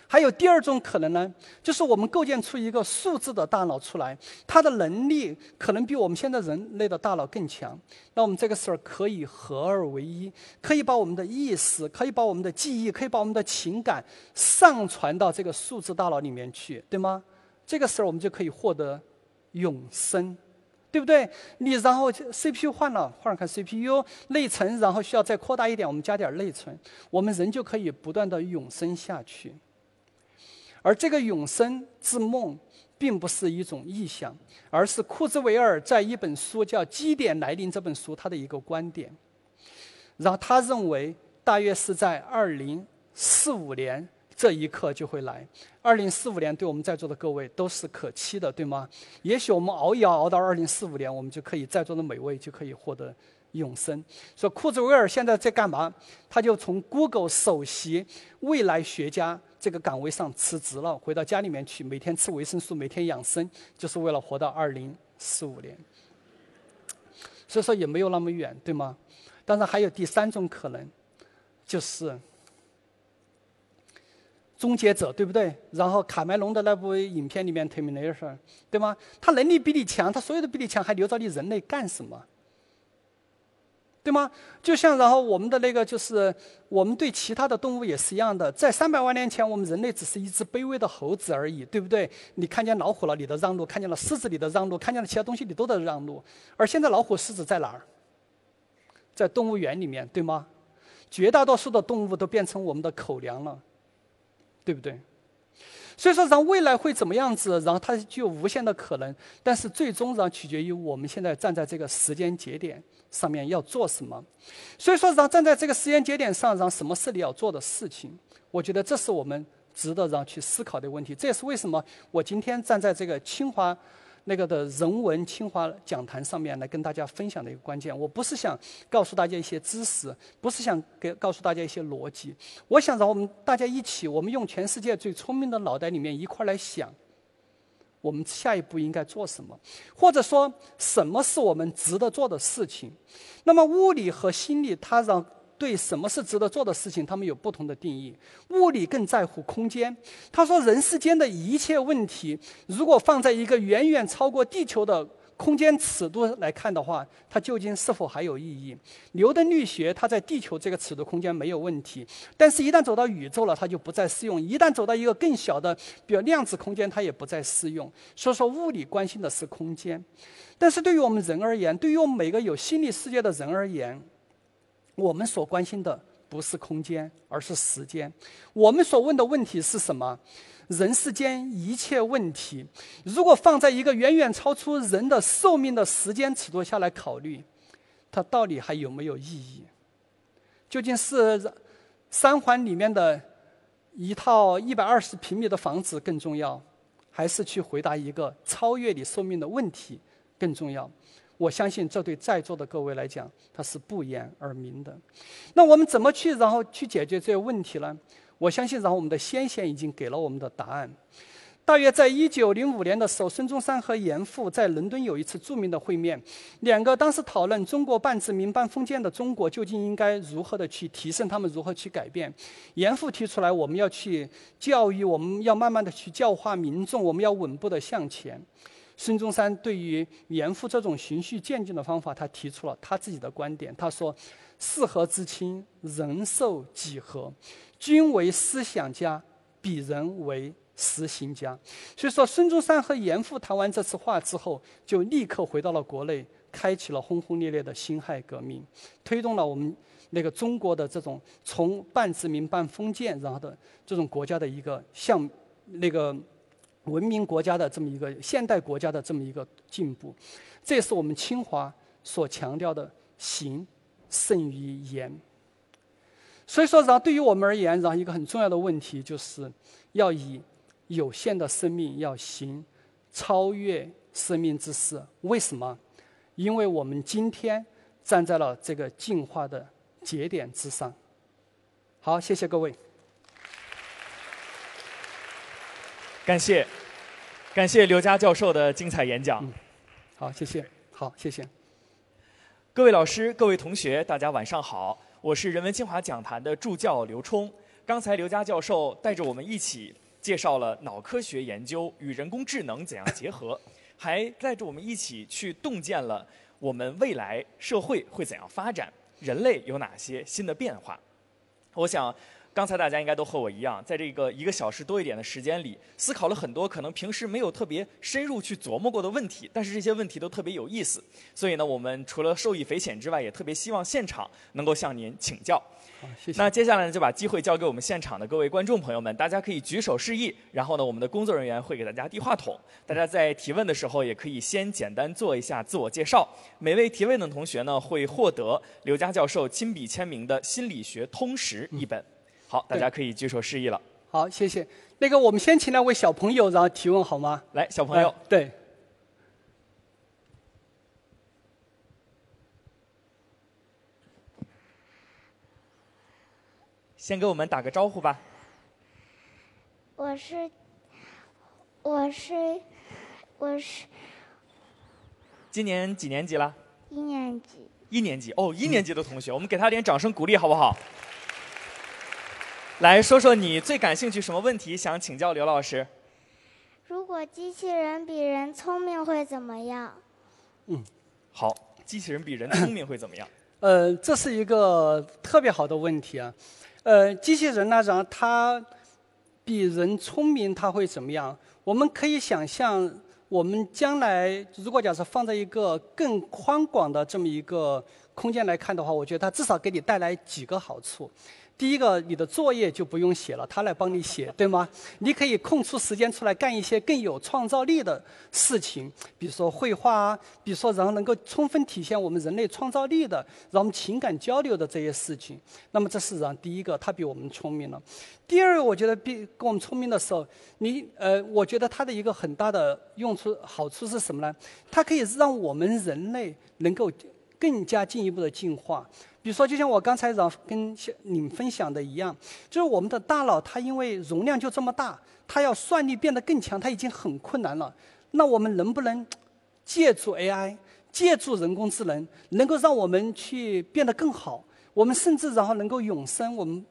还有第二种可能呢，就是我们构建出一个数字的大脑出来，它的能力可能比我们现在人类的大脑更强。那我们这个时候可以合二为一，可以把我们的意识，可以把我们的记忆，可以把我们的情感上传到这个数字大脑里面去，对吗？这个时候我们就可以获得永生，对不对？你然后 CPU 换了，换看 CPU 内存，然后需要再扩大一点，我们加点内存，我们人就可以不断的永生下去。而这个永生之梦，并不是一种臆想，而是库兹韦尔在一本书叫《基点来临》这本书他的一个观点。然后他认为，大约是在二零四五年这一刻就会来。二零四五年对我们在座的各位都是可期的，对吗？也许我们熬一熬，熬到二零四五年，我们就可以在座的每位就可以获得永生。说库兹韦尔现在在干嘛？他就从 Google 首席未来学家。这个岗位上辞职了，回到家里面去，每天吃维生素，每天养生，就是为了活到二零四五年。所以说也没有那么远，对吗？当然还有第三种可能，就是终结者，对不对？然后卡梅隆的那部影片里面《Terminator》，对吗？他能力比你强，他所有的比你强，还留着你人类干什么？对吗？就像然后我们的那个就是我们对其他的动物也是一样的，在三百万年前，我们人类只是一只卑微的猴子而已，对不对？你看见老虎了，你的让路；看见了狮子，你的让路；看见了其他东西，你都在让路。而现在老虎、狮子在哪儿？在动物园里面，对吗？绝大多数的动物都变成我们的口粮了，对不对？所以说，然后未来会怎么样子？然后它具有无限的可能，但是最终然后取决于我们现在站在这个时间节点。上面要做什么？所以说，让站在这个时间节点上，让什么是你要做的事情？我觉得这是我们值得让去思考的问题。这也是为什么我今天站在这个清华那个的人文清华讲坛上面来跟大家分享的一个关键。我不是想告诉大家一些知识，不是想给告诉大家一些逻辑。我想让我们大家一起，我们用全世界最聪明的脑袋里面一块来想。我们下一步应该做什么，或者说什么是我们值得做的事情？那么物理和心理，它让对什么是值得做的事情，他们有不同的定义。物理更在乎空间，他说人世间的一切问题，如果放在一个远远超过地球的。空间尺度来看的话，它究竟是否还有意义？牛顿力学它在地球这个尺度空间没有问题，但是一旦走到宇宙了，它就不再适用；一旦走到一个更小的，比如量子空间，它也不再适用。所以说，物理关心的是空间，但是对于我们人而言，对于我们每个有心理世界的人而言，我们所关心的不是空间，而是时间。我们所问的问题是什么？人世间一切问题，如果放在一个远远超出人的寿命的时间尺度下来考虑，它到底还有没有意义？究竟是三环里面的一套一百二十平米的房子更重要，还是去回答一个超越你寿命的问题更重要。我相信这对在座的各位来讲，它是不言而明的。那我们怎么去然后去解决这些问题呢？我相信，然后我们的先贤已经给了我们的答案。大约在一九零五年的时候，孙中山和严复在伦敦有一次著名的会面，两个当时讨论中国半殖民半封建的中国究竟应该如何的去提升，他们如何去改变。严复提出来，我们要去教育，我们要慢慢的去教化民众，我们要稳步的向前。孙中山对于严复这种循序渐进的方法，他提出了他自己的观点。他说：“四合之亲，人寿几何？君为思想家，鄙人为。”实行家，所以说孙中山和严复谈完这次话之后，就立刻回到了国内，开启了轰轰烈烈的辛亥革命，推动了我们那个中国的这种从半殖民半封建然后的这种国家的一个向那个文明国家的这么一个现代国家的这么一个进步，这也是我们清华所强调的行胜于言。所以说，然后对于我们而言，然后一个很重要的问题就是要以。有限的生命要行超越生命之事，为什么？因为我们今天站在了这个进化的节点之上。好，谢谢各位。感谢，感谢刘佳教授的精彩演讲。好，谢谢。好，谢谢。各位老师、各位同学，大家晚上好。我是人文清华讲坛的助教刘冲。刚才刘佳教授带着我们一起。介绍了脑科学研究与人工智能怎样结合，还带着我们一起去洞见了我们未来社会会怎样发展，人类有哪些新的变化。我想。刚才大家应该都和我一样，在这个一个小时多一点的时间里，思考了很多可能平时没有特别深入去琢磨过的问题，但是这些问题都特别有意思。所以呢，我们除了受益匪浅之外，也特别希望现场能够向您请教。好，谢谢。那接下来呢，就把机会交给我们现场的各位观众朋友们，大家可以举手示意，然后呢，我们的工作人员会给大家递话筒。大家在提问的时候，也可以先简单做一下自我介绍。每位提问的同学呢，会获得刘佳教授亲笔签名的《心理学通识》一本。好，大家可以举手示意了。好，谢谢。那个，我们先请两位小朋友，然后提问好吗？来，小朋友。对。先给我们打个招呼吧。我是，我是，我是。今年几年级了？一年级。一年级哦，一年级的同学，我们给他点掌声鼓励，好不好？来说说你最感兴趣什么问题？想请教刘老师。如果机器人比人聪明会怎么样？嗯，好，机器人比人聪明会怎么样？呃，这是一个特别好的问题啊。呃，机器人呢，然后它比人聪明，它会怎么样？我们可以想象，我们将来如果假设放在一个更宽广的这么一个空间来看的话，我觉得它至少给你带来几个好处。第一个，你的作业就不用写了，他来帮你写，对吗？你可以空出时间出来干一些更有创造力的事情，比如说绘画啊，比如说然后能够充分体现我们人类创造力的，让我们情感交流的这些事情。那么这是让第一个，他比我们聪明了。第二个，我觉得比跟我们聪明的时候，你呃，我觉得它的一个很大的用处好处是什么呢？它可以让我们人类能够更加进一步的进化。比如说，就像我刚才让跟你们分享的一样，就是我们的大脑它因为容量就这么大，它要算力变得更强，它已经很困难了。那我们能不能借助 AI，借助人工智能，能够让我们去变得更好？我们甚至然后能够永生，我们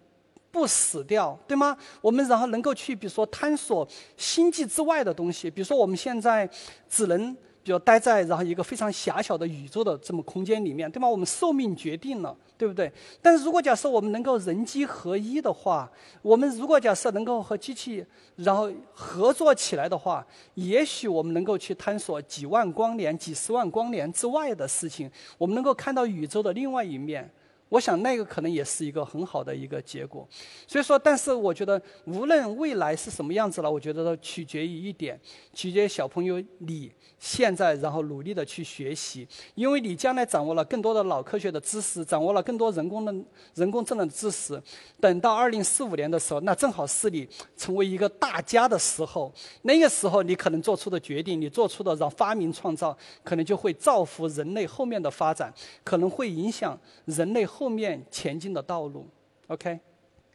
不死掉，对吗？我们然后能够去，比如说探索星际之外的东西。比如说我们现在只能。比如待在然后一个非常狭小的宇宙的这么空间里面，对吗？我们寿命决定了，对不对？但是如果假设我们能够人机合一的话，我们如果假设能够和机器然后合作起来的话，也许我们能够去探索几万光年、几十万光年之外的事情，我们能够看到宇宙的另外一面。我想那个可能也是一个很好的一个结果。所以说，但是我觉得无论未来是什么样子了，我觉得都取决于一点，取决于小朋友你现在然后努力的去学习，因为你将来掌握了更多的脑科学的知识，掌握了更多人工的人工智能的知识，等到二零四五年的时候，那正好是你成为一个大家的时候。那个时候你可能做出的决定，你做出的让发明创造，可能就会造福人类后面的发展，可能会影响人类后面前进的道路。OK，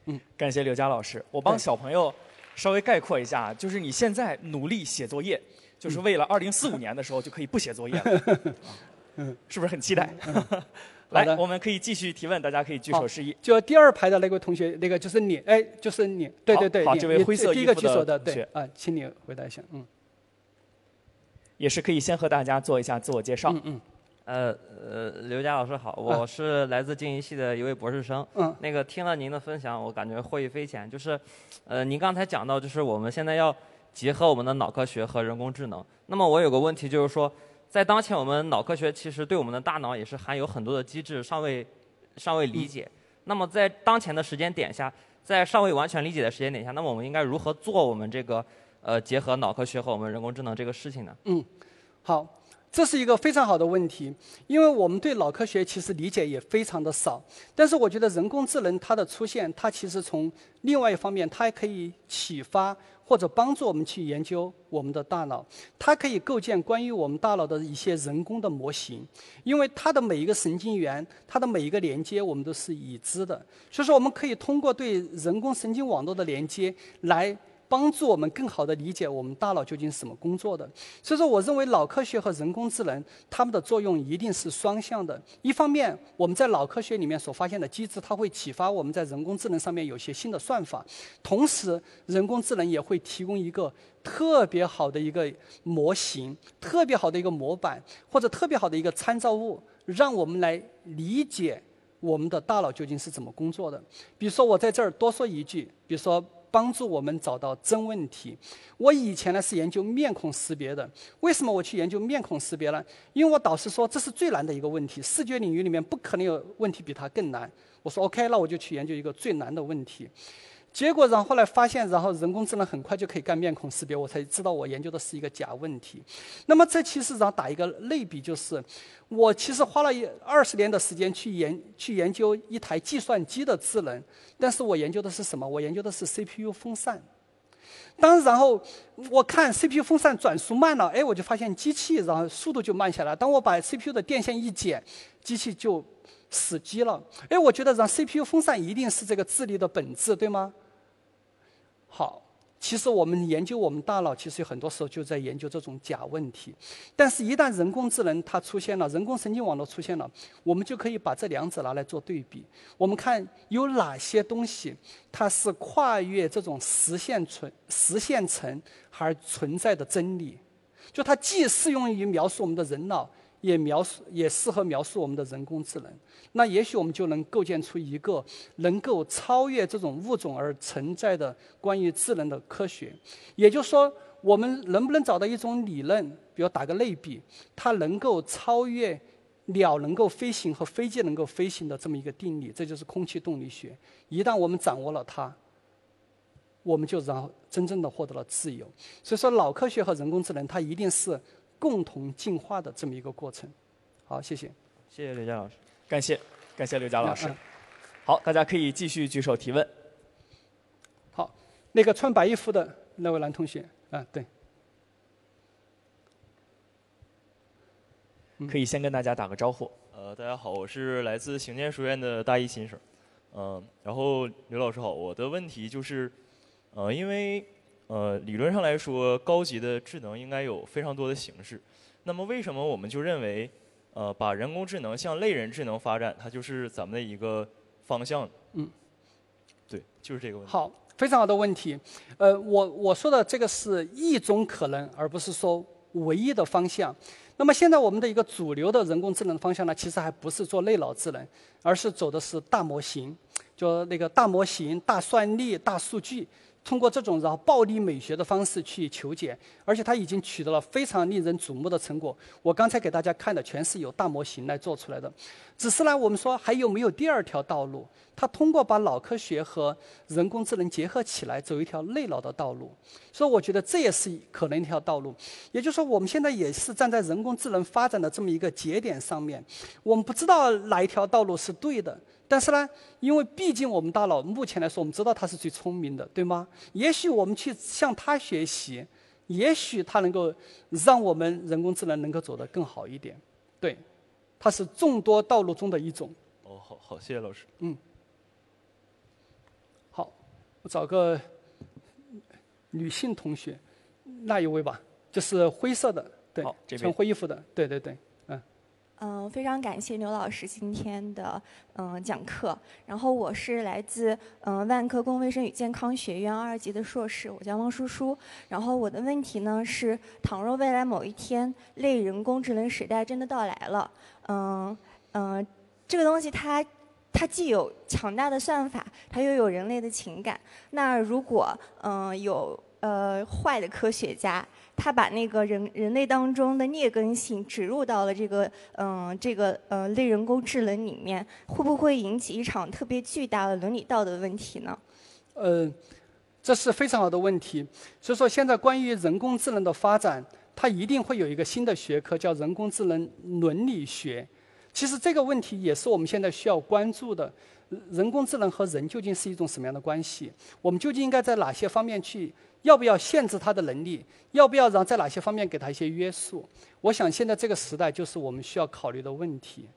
嗯，感谢刘佳老师，我帮小朋友稍微概括一下，就是你现在努力写作业，就是为了二零四五年的时候就可以不写作业了，嗯，是不是很期待？来，我们可以继续提问，大家可以举手示意。就第二排的那位同学，那个就是你，哎，就是你，对对对，好这位灰色第一个衣服的举手的，同学对啊，请你回答一下，嗯。也是可以先和大家做一下自我介绍。嗯嗯。呃呃，刘佳老师好，我是来自经营系的一位博士生。嗯。那个听了您的分享，我感觉获益匪浅。就是，呃，您刚才讲到，就是我们现在要结合我们的脑科学和人工智能。那么我有个问题，就是说，在当前我们脑科学其实对我们的大脑也是含有很多的机制尚未尚未理解。那么在当前的时间点下，在尚未完全理解的时间点下，那么我们应该如何做我们这个呃结合脑科学和我们人工智能这个事情呢？嗯，好，这是一个非常好的问题，因为我们对脑科学其实理解也非常的少，但是我觉得人工智能它的出现，它其实从另外一方面，它还可以启发或者帮助我们去研究我们的大脑，它可以构建关于我们大脑的一些人工的模型，因为它的每一个神经元，它的每一个连接我们都是已知的，所以说我们可以通过对人工神经网络的连接来。帮助我们更好地理解我们大脑究竟是怎么工作的。所以说，我认为脑科学和人工智能它们的作用一定是双向的。一方面，我们在脑科学里面所发现的机制，它会启发我们在人工智能上面有些新的算法；同时，人工智能也会提供一个特别好的一个模型、特别好的一个模板或者特别好的一个参照物，让我们来理解我们的大脑究竟是怎么工作的。比如说，我在这儿多说一句，比如说。帮助我们找到真问题。我以前呢是研究面孔识别的，为什么我去研究面孔识别呢？因为我导师说这是最难的一个问题，视觉领域里面不可能有问题比它更难。我说 OK，那我就去研究一个最难的问题。结果，然后后来发现，然后人工智能很快就可以干面孔识别，我才知道我研究的是一个假问题。那么这其实上打一个类比，就是我其实花了一二十年的时间去研去研究一台计算机的智能，但是我研究的是什么？我研究的是 CPU 风扇。当然后我看 CPU 风扇转速慢了，哎，我就发现机器然后速度就慢下来。当我把 CPU 的电线一剪，机器就死机了。哎，我觉得让 CPU 风扇一定是这个智力的本质，对吗？好，其实我们研究我们大脑，其实有很多时候就在研究这种假问题。但是，一旦人工智能它出现了，人工神经网络出现了，我们就可以把这两者拿来做对比。我们看有哪些东西它是跨越这种实现存实现层而存在的真理，就它既适用于描述我们的人脑。也描述也适合描述我们的人工智能，那也许我们就能构建出一个能够超越这种物种而存在的关于智能的科学。也就是说，我们能不能找到一种理论，比如打个类比，它能够超越鸟能够飞行和飞机能够飞行的这么一个定理，这就是空气动力学。一旦我们掌握了它，我们就然后真正的获得了自由。所以说，脑科学和人工智能它一定是。共同进化的这么一个过程。好，谢谢。谢谢刘佳老师，感谢感谢刘佳老师。好，大家可以继续举手提问。好，那个穿白衣服的那位男同学，啊，对。可以先跟大家打个招呼。呃，大家好，我是来自行健书院的大一新生。嗯，然后刘老师好，我的问题就是，呃，因为。呃，理论上来说，高级的智能应该有非常多的形式。那么，为什么我们就认为，呃，把人工智能向类人智能发展，它就是咱们的一个方向？嗯，对，就是这个问题。好，非常好的问题。呃，我我说的这个是一种可能，而不是说唯一的方向。那么，现在我们的一个主流的人工智能方向呢，其实还不是做类脑智能，而是走的是大模型，就那个大模型、大算力、大数据。通过这种然后暴力美学的方式去求解，而且他已经取得了非常令人瞩目的成果。我刚才给大家看的全是有大模型来做出来的，只是呢，我们说还有没有第二条道路？他通过把脑科学和人工智能结合起来，走一条内脑的道路。所以我觉得这也是可能一条道路。也就是说，我们现在也是站在人工智能发展的这么一个节点上面，我们不知道哪一条道路是对的。但是呢，因为毕竟我们大脑目前来说，我们知道它是最聪明的，对吗？也许我们去向它学习，也许它能够让我们人工智能能够走得更好一点。对，它是众多道路中的一种。哦，好好，谢谢老师。嗯。好，我找个女性同学，那一位吧，就是灰色的，对，穿灰衣服的，对对对。嗯，非常感谢牛老师今天的嗯讲课。然后我是来自嗯万科公共卫生与健康学院二级的硕士，我叫汪舒舒。然后我的问题呢是：倘若未来某一天类人工智能时代真的到来了，嗯嗯，这个东西它它既有强大的算法，它又有人类的情感。那如果嗯有呃坏的科学家。他把那个人人类当中的劣根性植入到了这个嗯这个呃类人工智能里面，会不会引起一场特别巨大的伦理道德问题呢？呃，这是非常好的问题。所以说，现在关于人工智能的发展，它一定会有一个新的学科叫人工智能伦理学。其实这个问题也是我们现在需要关注的。人工智能和人究竟是一种什么样的关系？我们究竟应该在哪些方面去？要不要限制他的能力？要不要让在哪些方面给他一些约束？我想现在这个时代就是我们需要考虑的问题。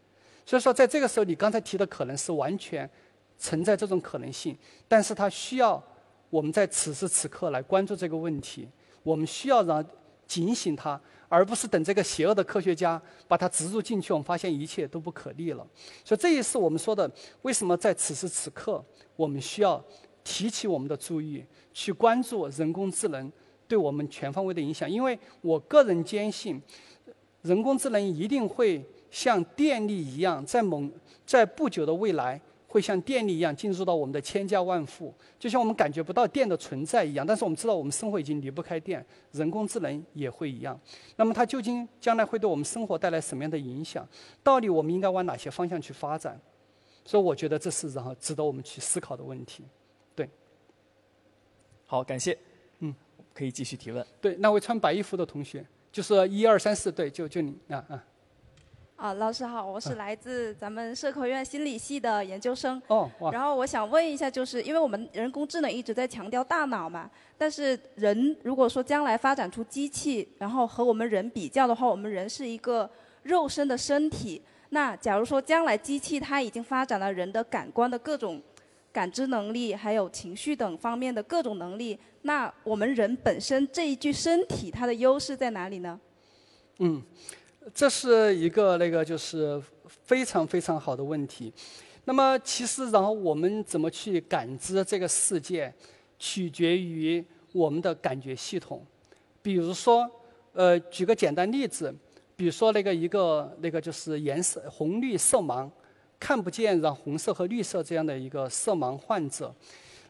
所以说，在这个时候，你刚才提的可能是完全存在这种可能性，但是它需要我们在此时此刻来关注这个问题。我们需要让警醒他，而不是等这个邪恶的科学家把它植入进去，我们发现一切都不可逆了。所以这也是我们说的，为什么在此时此刻我们需要提起我们的注意。去关注人工智能对我们全方位的影响，因为我个人坚信，人工智能一定会像电力一样，在某在不久的未来，会像电力一样进入到我们的千家万户，就像我们感觉不到电的存在一样，但是我们知道我们生活已经离不开电，人工智能也会一样。那么它究竟将来会对我们生活带来什么样的影响？到底我们应该往哪些方向去发展？所以我觉得这是然后值得我们去思考的问题。好，感谢。嗯，可以继续提问。对，那位穿白衣服的同学，就是一二三四，对，就就你啊啊。啊，老师好，我是来自咱们社科院心理系的研究生。哦，哇。然后我想问一下，就是因为我们人工智能一直在强调大脑嘛，但是人如果说将来发展出机器，然后和我们人比较的话，我们人是一个肉身的身体。那假如说将来机器它已经发展了人的感官的各种。感知能力，还有情绪等方面的各种能力，那我们人本身这一具身体，它的优势在哪里呢？嗯，这是一个那个就是非常非常好的问题。那么其实，然后我们怎么去感知这个世界，取决于我们的感觉系统。比如说，呃，举个简单例子，比如说那个一个那个就是颜色红绿色盲。看不见，然后红色和绿色这样的一个色盲患者，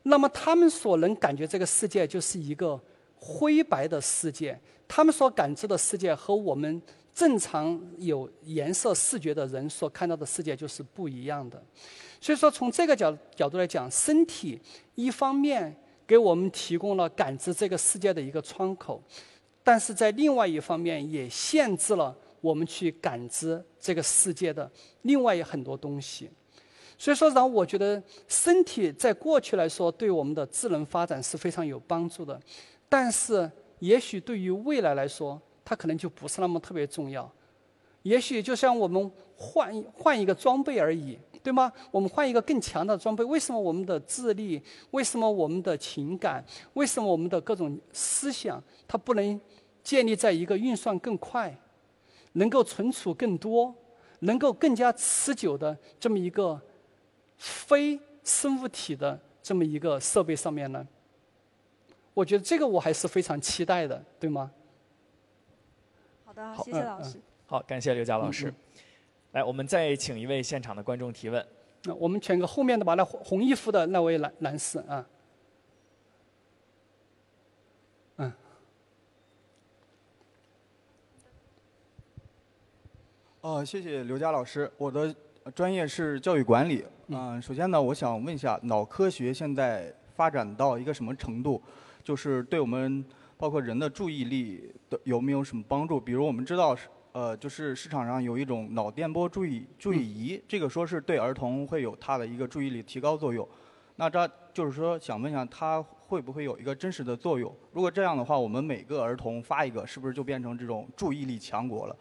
那么他们所能感觉这个世界就是一个灰白的世界，他们所感知的世界和我们正常有颜色视觉的人所看到的世界就是不一样的。所以说，从这个角角度来讲，身体一方面给我们提供了感知这个世界的一个窗口，但是在另外一方面也限制了。我们去感知这个世界的另外有很多东西，所以说，然后我觉得身体在过去来说对我们的智能发展是非常有帮助的，但是也许对于未来来说，它可能就不是那么特别重要。也许就像我们换换一个装备而已，对吗？我们换一个更强的装备，为什么我们的智力，为什么我们的情感，为什么我们的各种思想，它不能建立在一个运算更快？能够存储更多，能够更加持久的这么一个非生物体的这么一个设备上面呢？我觉得这个我还是非常期待的，对吗？好的，谢谢老师。好，感谢刘佳老师。来，我们再请一位现场的观众提问。那我们选个后面的吧，那红衣服的那位男男士啊。哦，谢谢刘佳老师。我的专业是教育管理。嗯，首先呢，我想问一下，脑科学现在发展到一个什么程度？就是对我们包括人的注意力的有没有什么帮助？比如我们知道，呃，就是市场上有一种脑电波注意注意仪，这个说是对儿童会有它的一个注意力提高作用。那这就是说，想问一下，它会不会有一个真实的作用？如果这样的话，我们每个儿童发一个，是不是就变成这种注意力强国了？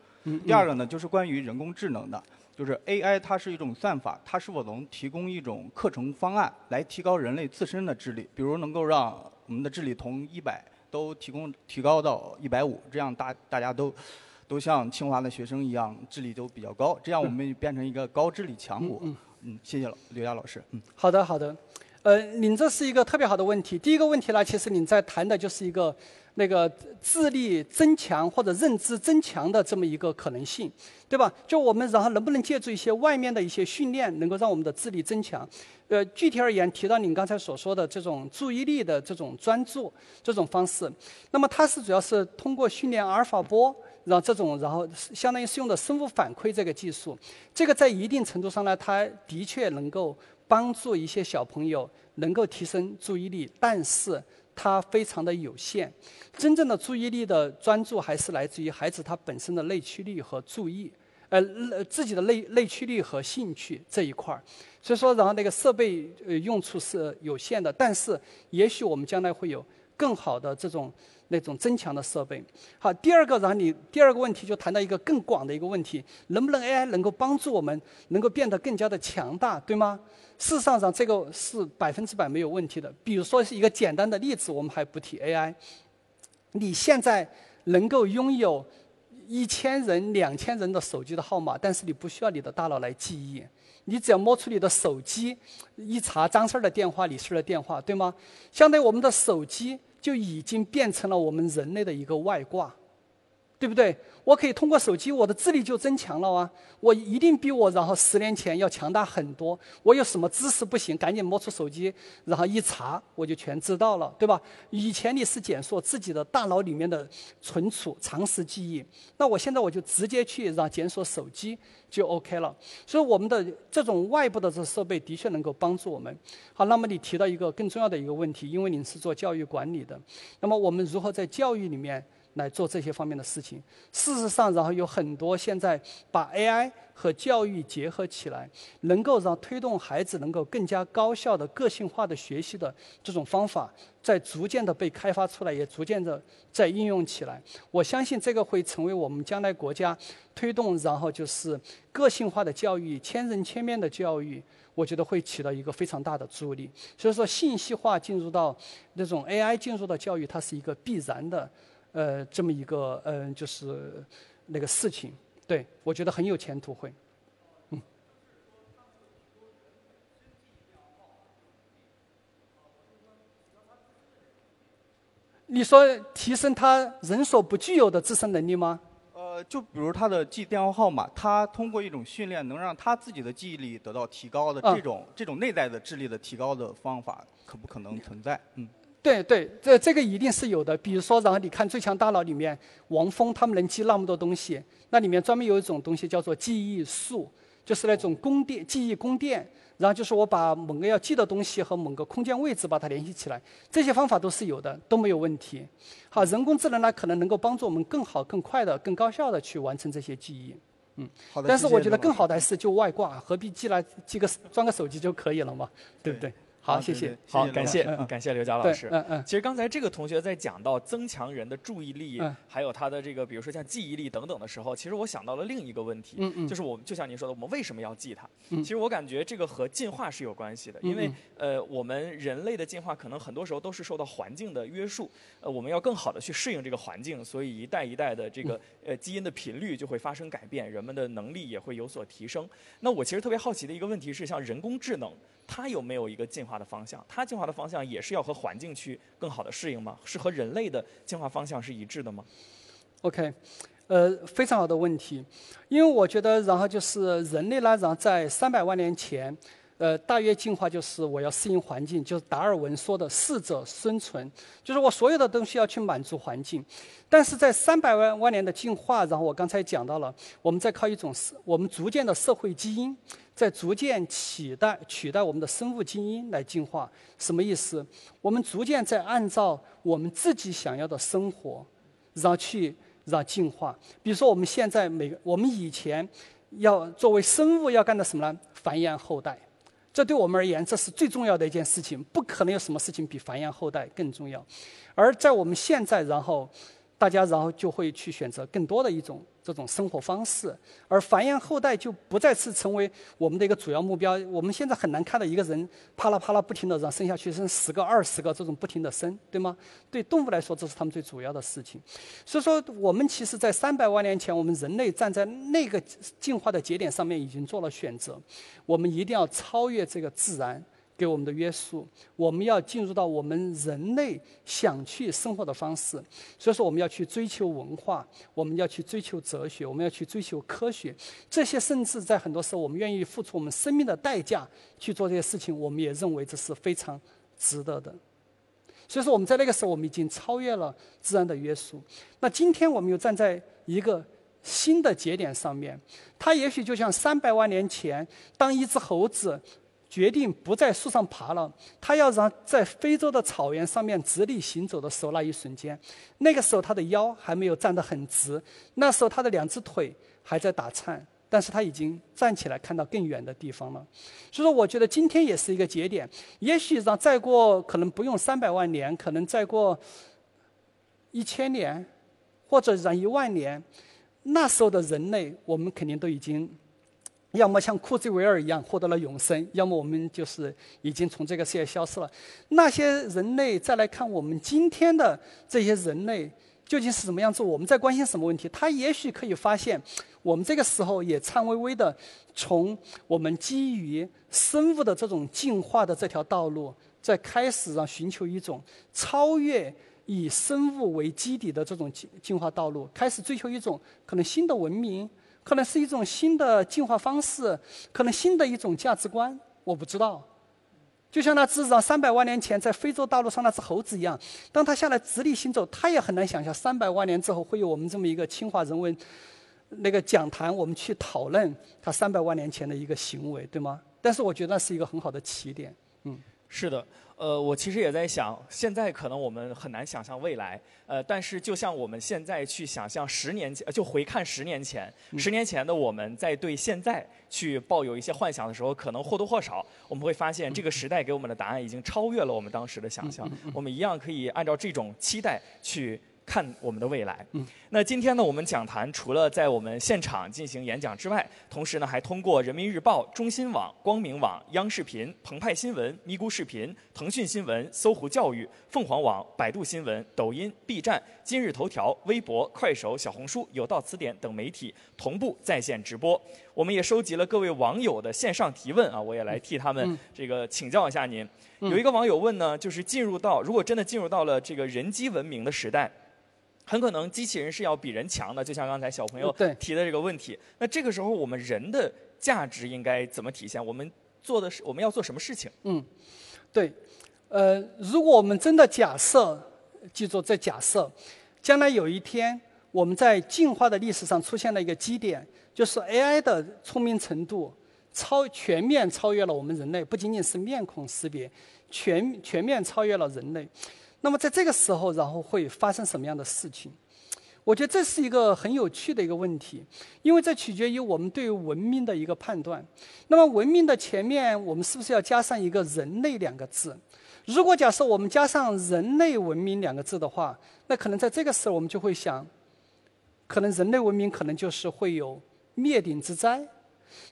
第二个呢，就是关于人工智能的，就是 AI 它是一种算法，它是否能提供一种课程方案来提高人类自身的智力？比如能够让我们的智力从一百都提供提高到一百五，这样大大家都都像清华的学生一样，智力都比较高，这样我们变成一个高智力强国。嗯，谢谢刘佳老师。嗯，好的好的，呃，您这是一个特别好的问题。第一个问题呢，其实您在谈的就是一个。那个智力增强或者认知增强的这么一个可能性，对吧？就我们然后能不能借助一些外面的一些训练，能够让我们的智力增强？呃，具体而言，提到您刚才所说的这种注意力的这种专注这种方式，那么它是主要是通过训练阿尔法波，让这种然后相当于是用的生物反馈这个技术，这个在一定程度上呢，它的确能够帮助一些小朋友能够提升注意力，但是。它非常的有限，真正的注意力的专注还是来自于孩子他本身的内驱力和注意，呃，自己的内内驱力和兴趣这一块儿。所以说，然后那个设备呃用处是有限的，但是也许我们将来会有更好的这种那种增强的设备。好，第二个，然后你第二个问题就谈到一个更广的一个问题，能不能 AI 能够帮助我们能够变得更加的强大，对吗？事实上，这个是百分之百没有问题的。比如说是一个简单的例子，我们还不提 AI。你现在能够拥有一千人、两千人的手机的号码，但是你不需要你的大脑来记忆，你只要摸出你的手机，一查张四的电话、李四的电话，对吗？相当于我们的手机就已经变成了我们人类的一个外挂，对不对？我可以通过手机，我的智力就增强了啊！我一定比我然后十年前要强大很多。我有什么知识不行，赶紧摸出手机，然后一查，我就全知道了，对吧？以前你是检索自己的大脑里面的存储常识记忆，那我现在我就直接去让检索手机就 OK 了。所以我们的这种外部的这设备的确能够帮助我们。好，那么你提到一个更重要的一个问题，因为您是做教育管理的，那么我们如何在教育里面？来做这些方面的事情。事实上，然后有很多现在把 AI 和教育结合起来，能够让推动孩子能够更加高效的个性化的学习的这种方法，在逐渐的被开发出来，也逐渐的在应用起来。我相信这个会成为我们将来国家推动，然后就是个性化的教育、千人千面的教育，我觉得会起到一个非常大的助力。所以说，信息化进入到那种 AI 进入到教育，它是一个必然的。呃，这么一个嗯，就是那个事情，对我觉得很有前途，会，嗯。你说提升他人所不具有的自身能力吗？呃，就比如他的记电话号码，他通过一种训练，能让他自己的记忆力得到提高的这种这种内在的智力的提高的方法，可不可能存在？嗯。对对，这这个一定是有的。比如说，然后你看《最强大脑》里面，王峰他们能记那么多东西，那里面专门有一种东西叫做记忆术，就是那种宫殿记忆宫殿。然后就是我把某个要记的东西和某个空间位置把它联系起来，这些方法都是有的，都没有问题。好，人工智能呢，可能能够帮助我们更好、更快的、更高效的去完成这些记忆。嗯，好的。但是我觉得更好的还是就外挂，何必记来记个装个手机就可以了嘛？对不对？好，谢谢。好，感谢，感谢刘佳老师。嗯嗯。其实刚才这个同学在讲到增强人的注意力，还有他的这个，比如说像记忆力等等的时候，其实我想到了另一个问题，就是我们就像您说的，我们为什么要记它？其实我感觉这个和进化是有关系的，因为呃，我们人类的进化可能很多时候都是受到环境的约束，呃，我们要更好的去适应这个环境，所以一代一代的这个呃基因的频率就会发生改变，人们的能力也会有所提升。那我其实特别好奇的一个问题是，像人工智能。它有没有一个进化的方向？它进化的方向也是要和环境去更好的适应吗？是和人类的进化方向是一致的吗？OK，呃，非常好的问题，因为我觉得，然后就是人类呢，然后在三百万年前，呃，大约进化就是我要适应环境，就是达尔文说的适者生存，就是我所有的东西要去满足环境。但是在三百万万年的进化，然后我刚才讲到了，我们在靠一种我们逐渐的社会基因，在逐渐取代取代我们的生物基因来进化。什么意思？我们逐渐在按照我们自己想要的生活，然后去让进化。比如说我们现在每我们以前要作为生物要干的什么呢？繁衍后代。这对我们而言，这是最重要的一件事情，不可能有什么事情比繁衍后代更重要。而在我们现在，然后。大家然后就会去选择更多的一种这种生活方式，而繁衍后代就不再是成为我们的一个主要目标。我们现在很难看到一个人啪啦啪啦不停的让生下去，生十个、二十个这种不停的生，对吗？对动物来说，这是他们最主要的事情。所以说，我们其实在三百万年前，我们人类站在那个进化的节点上面已经做了选择，我们一定要超越这个自然。给我们的约束，我们要进入到我们人类想去生活的方式。所以说，我们要去追求文化，我们要去追求哲学，我们要去追求科学。这些甚至在很多时候，我们愿意付出我们生命的代价去做这些事情。我们也认为这是非常值得的。所以说，我们在那个时候，我们已经超越了自然的约束。那今天，我们又站在一个新的节点上面，它也许就像三百万年前，当一只猴子。决定不在树上爬了，他要让在非洲的草原上面直立行走的时候，那一瞬间，那个时候他的腰还没有站得很直，那时候他的两只腿还在打颤，但是他已经站起来看到更远的地方了。所以说，我觉得今天也是一个节点，也许让再过可能不用三百万年，可能再过一千年，或者让一万年，那时候的人类，我们肯定都已经。要么像库兹韦尔一样获得了永生，要么我们就是已经从这个世界消失了。那些人类再来看我们今天的这些人类究竟是什么样子？我们在关心什么问题？他也许可以发现，我们这个时候也颤巍巍的从我们基于生物的这种进化的这条道路，在开始让寻求一种超越以生物为基底的这种进进化道路，开始追求一种可能新的文明。可能是一种新的进化方式，可能新的一种价值观，我不知道。就像那只让三百万年前在非洲大陆上那只猴子一样，当他下来直立行走，他也很难想象三百万年之后会有我们这么一个清华人文那个讲坛，我们去讨论他三百万年前的一个行为，对吗？但是我觉得那是一个很好的起点，嗯。是的，呃，我其实也在想，现在可能我们很难想象未来，呃，但是就像我们现在去想象十年前，就回看十年前，十年前的我们在对现在去抱有一些幻想的时候，可能或多或少我们会发现，这个时代给我们的答案已经超越了我们当时的想象，我们一样可以按照这种期待去。看我们的未来。嗯，那今天呢，我们讲坛除了在我们现场进行演讲之外，同时呢，还通过人民日报、中新网、光明网、央视频、澎湃新闻、咪咕视频、腾讯新闻、搜狐教育、凤凰网、百度新闻、抖音、B 站、今日头条、微博、快手、小红书、有道词典等媒体同步在线直播。我们也收集了各位网友的线上提问啊，我也来替他们这个请教一下您。有一个网友问呢，就是进入到如果真的进入到了这个人机文明的时代。很可能机器人是要比人强的，就像刚才小朋友提的这个问题。那这个时候我们人的价值应该怎么体现？我们做的是我们要做什么事情？嗯，对，呃，如果我们真的假设，记住这假设，将来有一天我们在进化的历史上出现了一个基点，就是 AI 的聪明程度超全面超越了我们人类，不仅仅是面孔识别，全全面超越了人类。那么在这个时候，然后会发生什么样的事情？我觉得这是一个很有趣的一个问题，因为这取决于我们对文明的一个判断。那么文明的前面，我们是不是要加上一个人类两个字？如果假设我们加上人类文明两个字的话，那可能在这个时候我们就会想，可能人类文明可能就是会有灭顶之灾。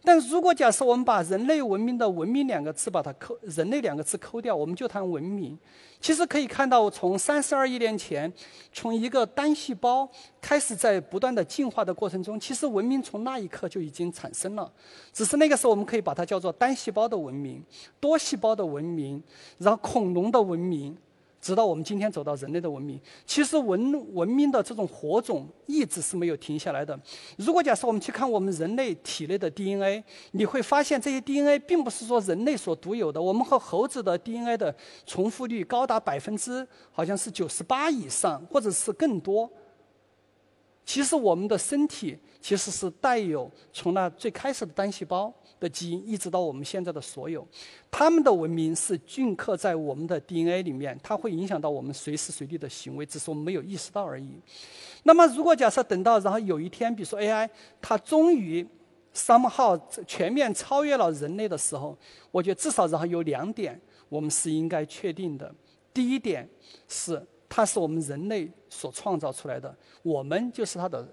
但如果假设我们把人类文明的“文明”两个字把它抠，人类两个字抠掉，我们就谈文明。其实可以看到，从三十二亿年前，从一个单细胞开始在不断的进化的过程中，其实文明从那一刻就已经产生了。只是那个时候我们可以把它叫做单细胞的文明、多细胞的文明，然后恐龙的文明，直到我们今天走到人类的文明，其实文文明的这种火种一直是没有停下来的。如果假设我们去看我们人类体内的 DNA，你会发现这些 DNA 并不是说人类所独有的。我们和猴子的 DNA 的重复率高达百分之好像是九十八以上，或者是更多。其实我们的身体其实是带有从那最开始的单细胞。的基因一直到我们现在的所有，他们的文明是镌刻在我们的 DNA 里面，它会影响到我们随时随地的行为，只是我们没有意识到而已。那么，如果假设等到然后有一天，比如说 AI 它终于 somehow 全面超越了人类的时候，我觉得至少然后有两点我们是应该确定的。第一点是它是我们人类所创造出来的，我们就是它的。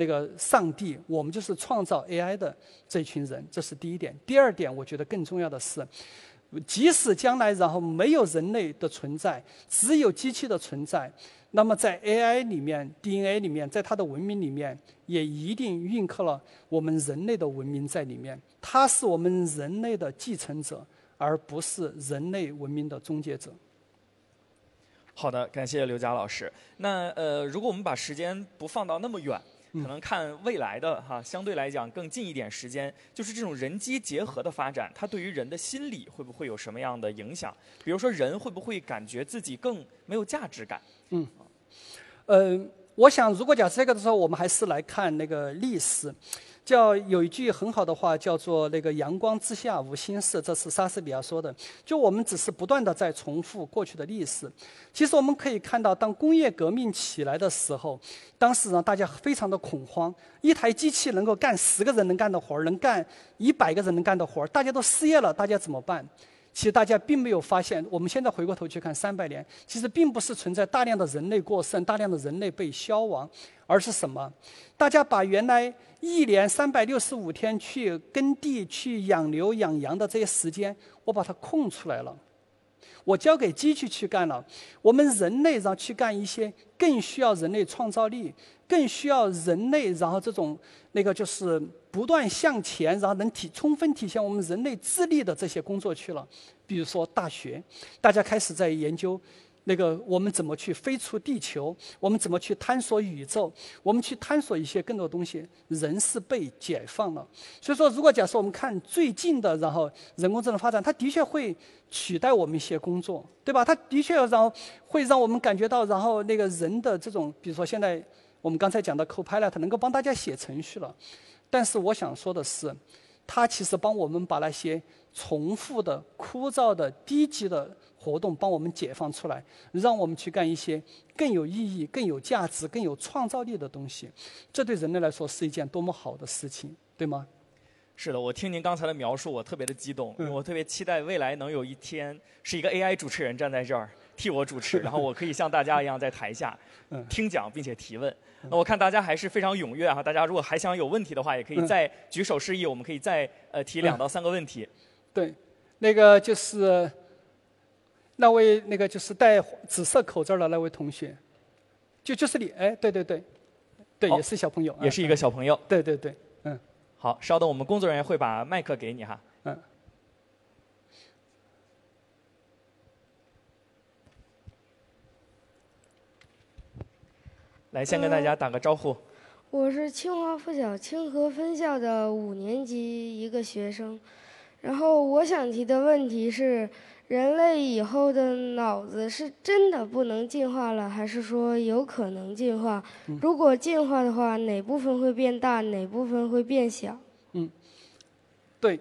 那个上帝，我们就是创造 AI 的这群人，这是第一点。第二点，我觉得更重要的是，即使将来然后没有人类的存在，只有机器的存在，那么在 AI 里面、DNA 里面，在它的文明里面，也一定蕴刻了我们人类的文明在里面。它是我们人类的继承者，而不是人类文明的终结者。好的，感谢刘佳老师。那呃，如果我们把时间不放到那么远。可能看未来的哈，相对来讲更近一点时间，就是这种人机结合的发展，它对于人的心理会不会有什么样的影响？比如说，人会不会感觉自己更没有价值感？嗯，呃，我想，如果讲这个的时候，我们还是来看那个历史。叫有一句很好的话，叫做“那个阳光之下无心事”，这是莎士比亚说的。就我们只是不断的在重复过去的历史。其实我们可以看到，当工业革命起来的时候，当时呢大家非常的恐慌。一台机器能够干十个人能干的活儿，能干一百个人能干的活儿，大家都失业了，大家怎么办？其实大家并没有发现，我们现在回过头去看三百年，其实并不是存在大量的人类过剩，大量的人类被消亡，而是什么？大家把原来。一年三百六十五天去耕地、去养牛、养羊的这些时间，我把它空出来了，我交给机器去干了。我们人类然后去干一些更需要人类创造力、更需要人类然后这种那个就是不断向前，然后能体充分体现我们人类智力的这些工作去了。比如说大学，大家开始在研究。那个我们怎么去飞出地球？我们怎么去探索宇宙？我们去探索一些更多东西。人是被解放了。所以说，如果假设我们看最近的，然后人工智能发展，它的确会取代我们一些工作，对吧？它的确然后会让我们感觉到，然后那个人的这种，比如说现在我们刚才讲的 Copilot 能够帮大家写程序了。但是我想说的是，它其实帮我们把那些重复的、枯燥的、低级的。活动帮我们解放出来，让我们去干一些更有意义、更有价值、更有创造力的东西。这对人类来说是一件多么好的事情，对吗？是的，我听您刚才的描述，我特别的激动，我特别期待未来能有一天是一个 AI 主持人站在这儿 替我主持，然后我可以像大家一样在台下听讲并且提问。那我看大家还是非常踊跃哈，大家如果还想有问题的话，也可以再举手示意，我们可以再呃提两到三个问题。对，那个就是。那位那个就是戴紫色口罩的那位同学，就就是你，哎，对对对，对，也是小朋友，也是一个小朋友，对对对，嗯，好，稍等，我们工作人员会把麦克给你哈，嗯，来，先跟大家打个招呼，我是清华附小清河分校的五年级一个学生，然后我想提的问题是。人类以后的脑子是真的不能进化了，还是说有可能进化？如果进化的话，哪部分会变大，哪部分会变小？嗯，对，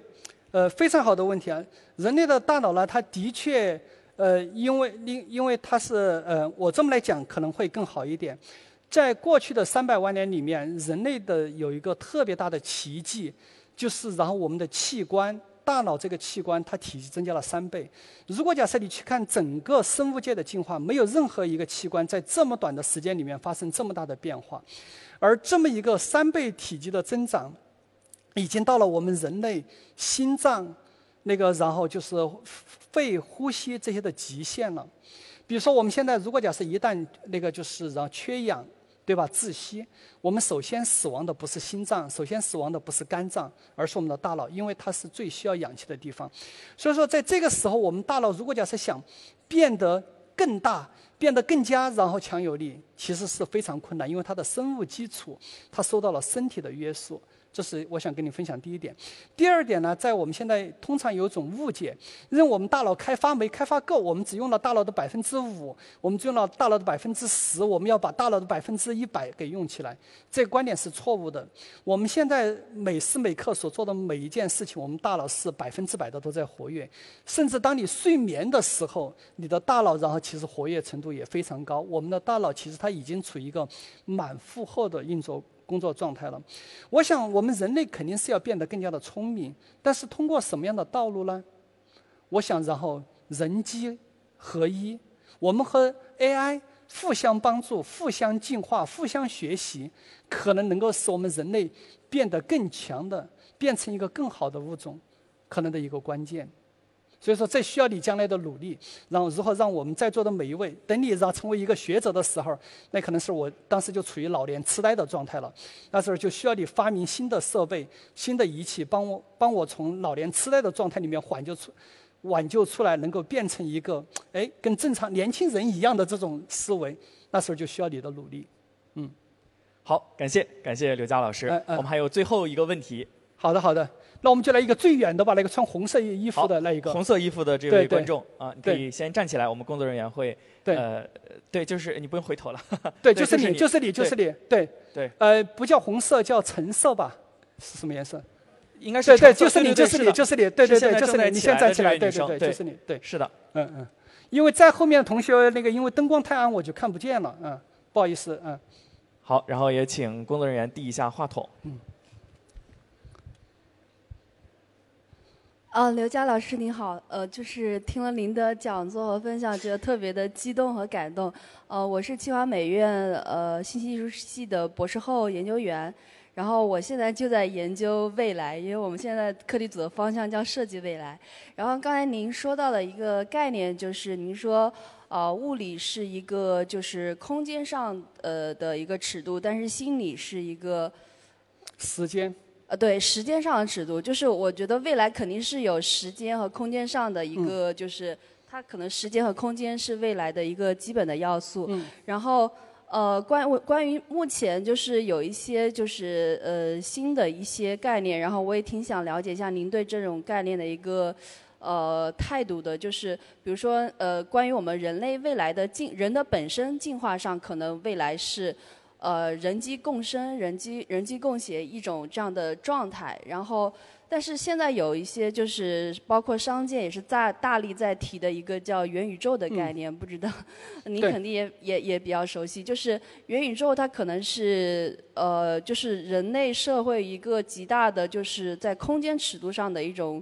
呃，非常好的问题啊。人类的大脑呢，它的确，呃，因为因因为它是呃，我这么来讲可能会更好一点。在过去的三百万年里面，人类的有一个特别大的奇迹，就是然后我们的器官。大脑这个器官，它体积增加了三倍。如果假设你去看整个生物界的进化，没有任何一个器官在这么短的时间里面发生这么大的变化。而这么一个三倍体积的增长，已经到了我们人类心脏那个，然后就是肺、呼吸这些的极限了。比如说，我们现在如果假设一旦那个就是然后缺氧。对吧？窒息，我们首先死亡的不是心脏，首先死亡的不是肝脏，而是我们的大脑，因为它是最需要氧气的地方。所以说，在这个时候，我们大脑如果假设想变得更大，变得更加然后强有力，其实是非常困难，因为它的生物基础它受到了身体的约束。这是我想跟你分享第一点。第二点呢，在我们现在通常有种误解，认为我们大脑开发没开发够，我们只用了大脑的百分之五，我们只用了大脑的百分之十，我们要把大脑的百分之一百给用起来。这个观点是错误的。我们现在每时每刻所做的每一件事情，我们大脑是百分之百的都在活跃，甚至当你睡眠的时候，你的大脑然后其实活跃程度也非常高。我们的大脑其实它已经处于一个满负荷的运作。工作状态了，我想我们人类肯定是要变得更加的聪明，但是通过什么样的道路呢？我想，然后人机合一，我们和 AI 互相帮助、互相进化、互相学习，可能能够使我们人类变得更强的，变成一个更好的物种，可能的一个关键。所以说，这需要你将来的努力。然后，如何让我们在座的每一位，等你让成为一个学者的时候，那可能是我当时就处于老年痴呆的状态了。那时候就需要你发明新的设备、新的仪器，帮我帮我从老年痴呆的状态里面挽救出、挽救出来，能够变成一个哎跟正常年轻人一样的这种思维。那时候就需要你的努力。嗯，好，感谢感谢刘佳老师。我们还有最后一个问题。好的，好的。那我们就来一个最远的吧，那个穿红色衣服的那一个。红色衣服的这位观众啊，你可以先站起来，我们工作人员会呃，对，就是你不用回头了。对，就是你，就是你，就是你，对。对。呃，不叫红色，叫橙色吧？是什么颜色？应该是。对对，就是你，就是你，就是你，对对对，就是你，你先站起来，对对对，就是你，对。是的，嗯嗯，因为在后面同学那个，因为灯光太暗，我就看不见了，嗯，不好意思，嗯。好，然后也请工作人员递一下话筒。嗯。啊，刘佳老师您好，呃，就是听了您的讲座和分享，觉得特别的激动和感动。呃，我是清华美院呃信息艺术系的博士后研究员，然后我现在就在研究未来，因为我们现在课题组的方向叫设计未来。然后刚才您说到的一个概念，就是您说，呃，物理是一个就是空间上呃的一个尺度，但是心理是一个时间。呃，对，时间上的尺度，就是我觉得未来肯定是有时间和空间上的一个，就是它可能时间和空间是未来的一个基本的要素。嗯。然后，呃，关关于目前就是有一些就是呃新的一些概念，然后我也挺想了解一下您对这种概念的一个呃态度的，就是比如说呃关于我们人类未来的进人的本身进化上，可能未来是。呃，人机共生、人机人机共谐一种这样的状态，然后，但是现在有一些就是包括商界也是大大力在提的一个叫元宇宙的概念，不知道你肯定也也也比较熟悉，就是元宇宙它可能是呃，就是人类社会一个极大的就是在空间尺度上的一种。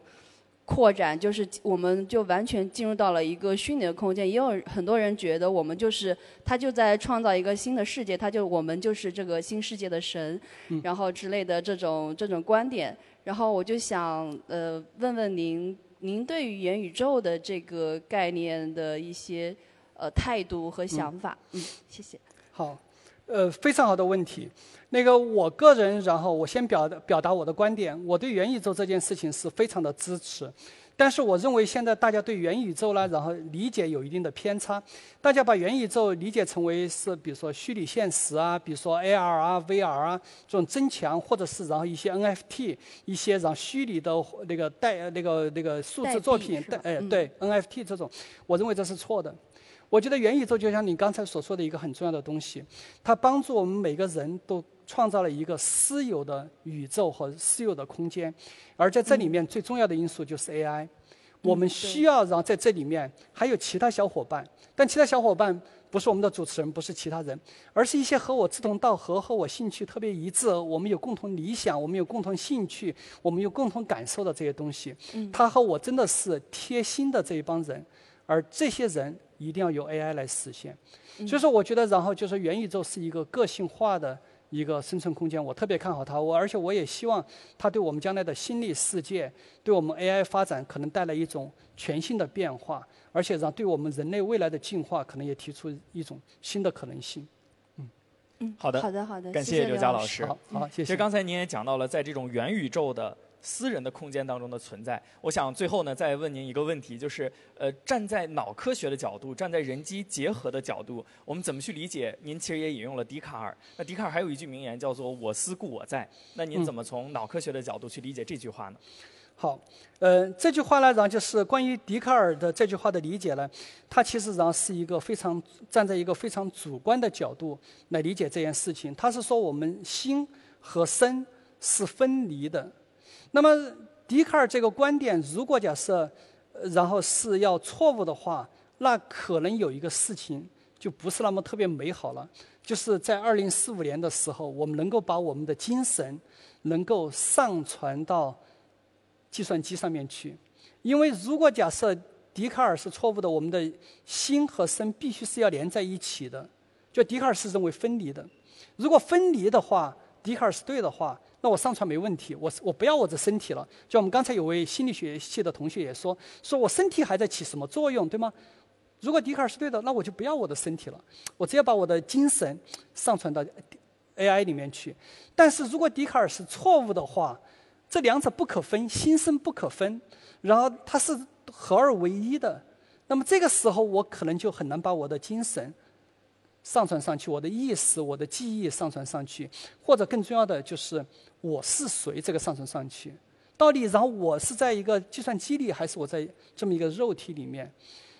扩展就是我们就完全进入到了一个虚拟的空间，也有很多人觉得我们就是他就在创造一个新的世界，他就我们就是这个新世界的神，然后之类的这种这种观点。然后我就想呃问问您，您对于元宇宙的这个概念的一些呃态度和想法。嗯，谢谢。好，呃，非常好的问题。那个我个人，然后我先表达表达我的观点。我对元宇宙这件事情是非常的支持，但是我认为现在大家对元宇宙呢，然后理解有一定的偏差。大家把元宇宙理解成为是，比如说虚拟现实啊，比如说 AR 啊、VR 啊这种增强，或者是然后一些 NFT，一些然后虚拟的那个代那个那个数字作品代哎对 NFT 这种，我认为这是错的。我觉得元宇宙就像你刚才所说的一个很重要的东西，它帮助我们每个人都。创造了一个私有的宇宙和私有的空间，而在这里面最重要的因素就是 AI。我们需要让在这里面还有其他小伙伴，但其他小伙伴不是我们的主持人，不是其他人，而是一些和我志同道合、和我兴趣特别一致、我们有共同理想、我们有共同兴趣、我们有共同感受的这些东西。他和我真的是贴心的这一帮人，而这些人一定要由 AI 来实现。所以说，我觉得，然后就是元宇宙是一个个性化的。一个生存空间，我特别看好它。我而且我也希望它对我们将来的心理世界，对我们 AI 发展可能带来一种全新的变化，而且让对我们人类未来的进化可能也提出一种新的可能性。嗯嗯，好的好的好的，感谢刘佳老师。好，好谢谢。其实刚才您也讲到了，在这种元宇宙的私人的空间当中的存在。我想最后呢，再问您一个问题，就是呃，站在脑科学的角度，站在人机结合的角度，我们怎么去理解？您其实也引用了笛卡尔，那笛卡尔还有一句名言叫做“我思故我在”。那您怎么从脑科学的角度去理解这句话呢？好，呃，这句话呢，然后就是关于笛卡尔的这句话的理解呢，他其实然后是一个非常站在一个非常主观的角度来理解这件事情。他是说我们心和身是分离的。那么笛卡尔这个观点，如果假设然后是要错误的话，那可能有一个事情就不是那么特别美好了，就是在二零四五年的时候，我们能够把我们的精神能够上传到。计算机上面去，因为如果假设笛卡尔是错误的，我们的心和身必须是要连在一起的。就笛卡尔是认为分离的，如果分离的话，笛卡尔是对的话，那我上传没问题，我我不要我的身体了。就我们刚才有位心理学系的同学也说，说我身体还在起什么作用，对吗？如果笛卡尔是对的，那我就不要我的身体了，我只要把我的精神上传到 AI 里面去。但是如果笛卡尔是错误的话，这两者不可分，心身不可分，然后它是合二为一的。那么这个时候，我可能就很难把我的精神上传上去，我的意识、我的记忆上传上去，或者更重要的就是我是谁这个上传上去。到底，然后我是在一个计算机里，还是我在这么一个肉体里面？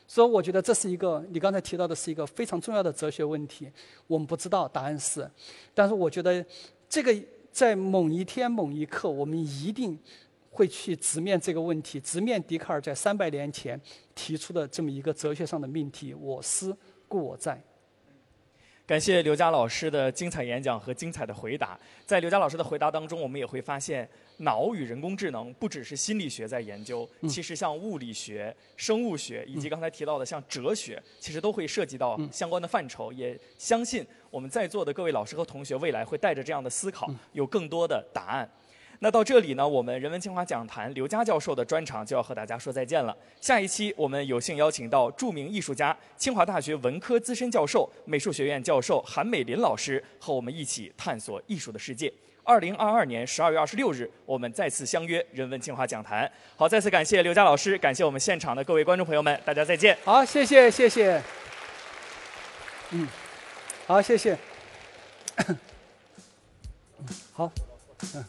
所以，我觉得这是一个你刚才提到的是一个非常重要的哲学问题。我们不知道答案是，但是我觉得这个。在某一天、某一刻，我们一定会去直面这个问题，直面笛卡尔在三百年前提出的这么一个哲学上的命题：“我思故我在。”感谢刘佳老师的精彩演讲和精彩的回答。在刘佳老师的回答当中，我们也会发现，脑与人工智能不只是心理学在研究，其实像物理学、生物学以及刚才提到的像哲学，其实都会涉及到相关的范畴。也相信我们在座的各位老师和同学，未来会带着这样的思考，有更多的答案。那到这里呢，我们人文清华讲坛刘佳教授的专场就要和大家说再见了。下一期我们有幸邀请到著名艺术家、清华大学文科资深教授、美术学院教授韩美林老师和我们一起探索艺术的世界。二零二二年十二月二十六日，我们再次相约人文清华讲坛。好，再次感谢刘佳老师，感谢我们现场的各位观众朋友们，大家再见。好，谢谢，谢谢。嗯，好，谢谢。好，嗯。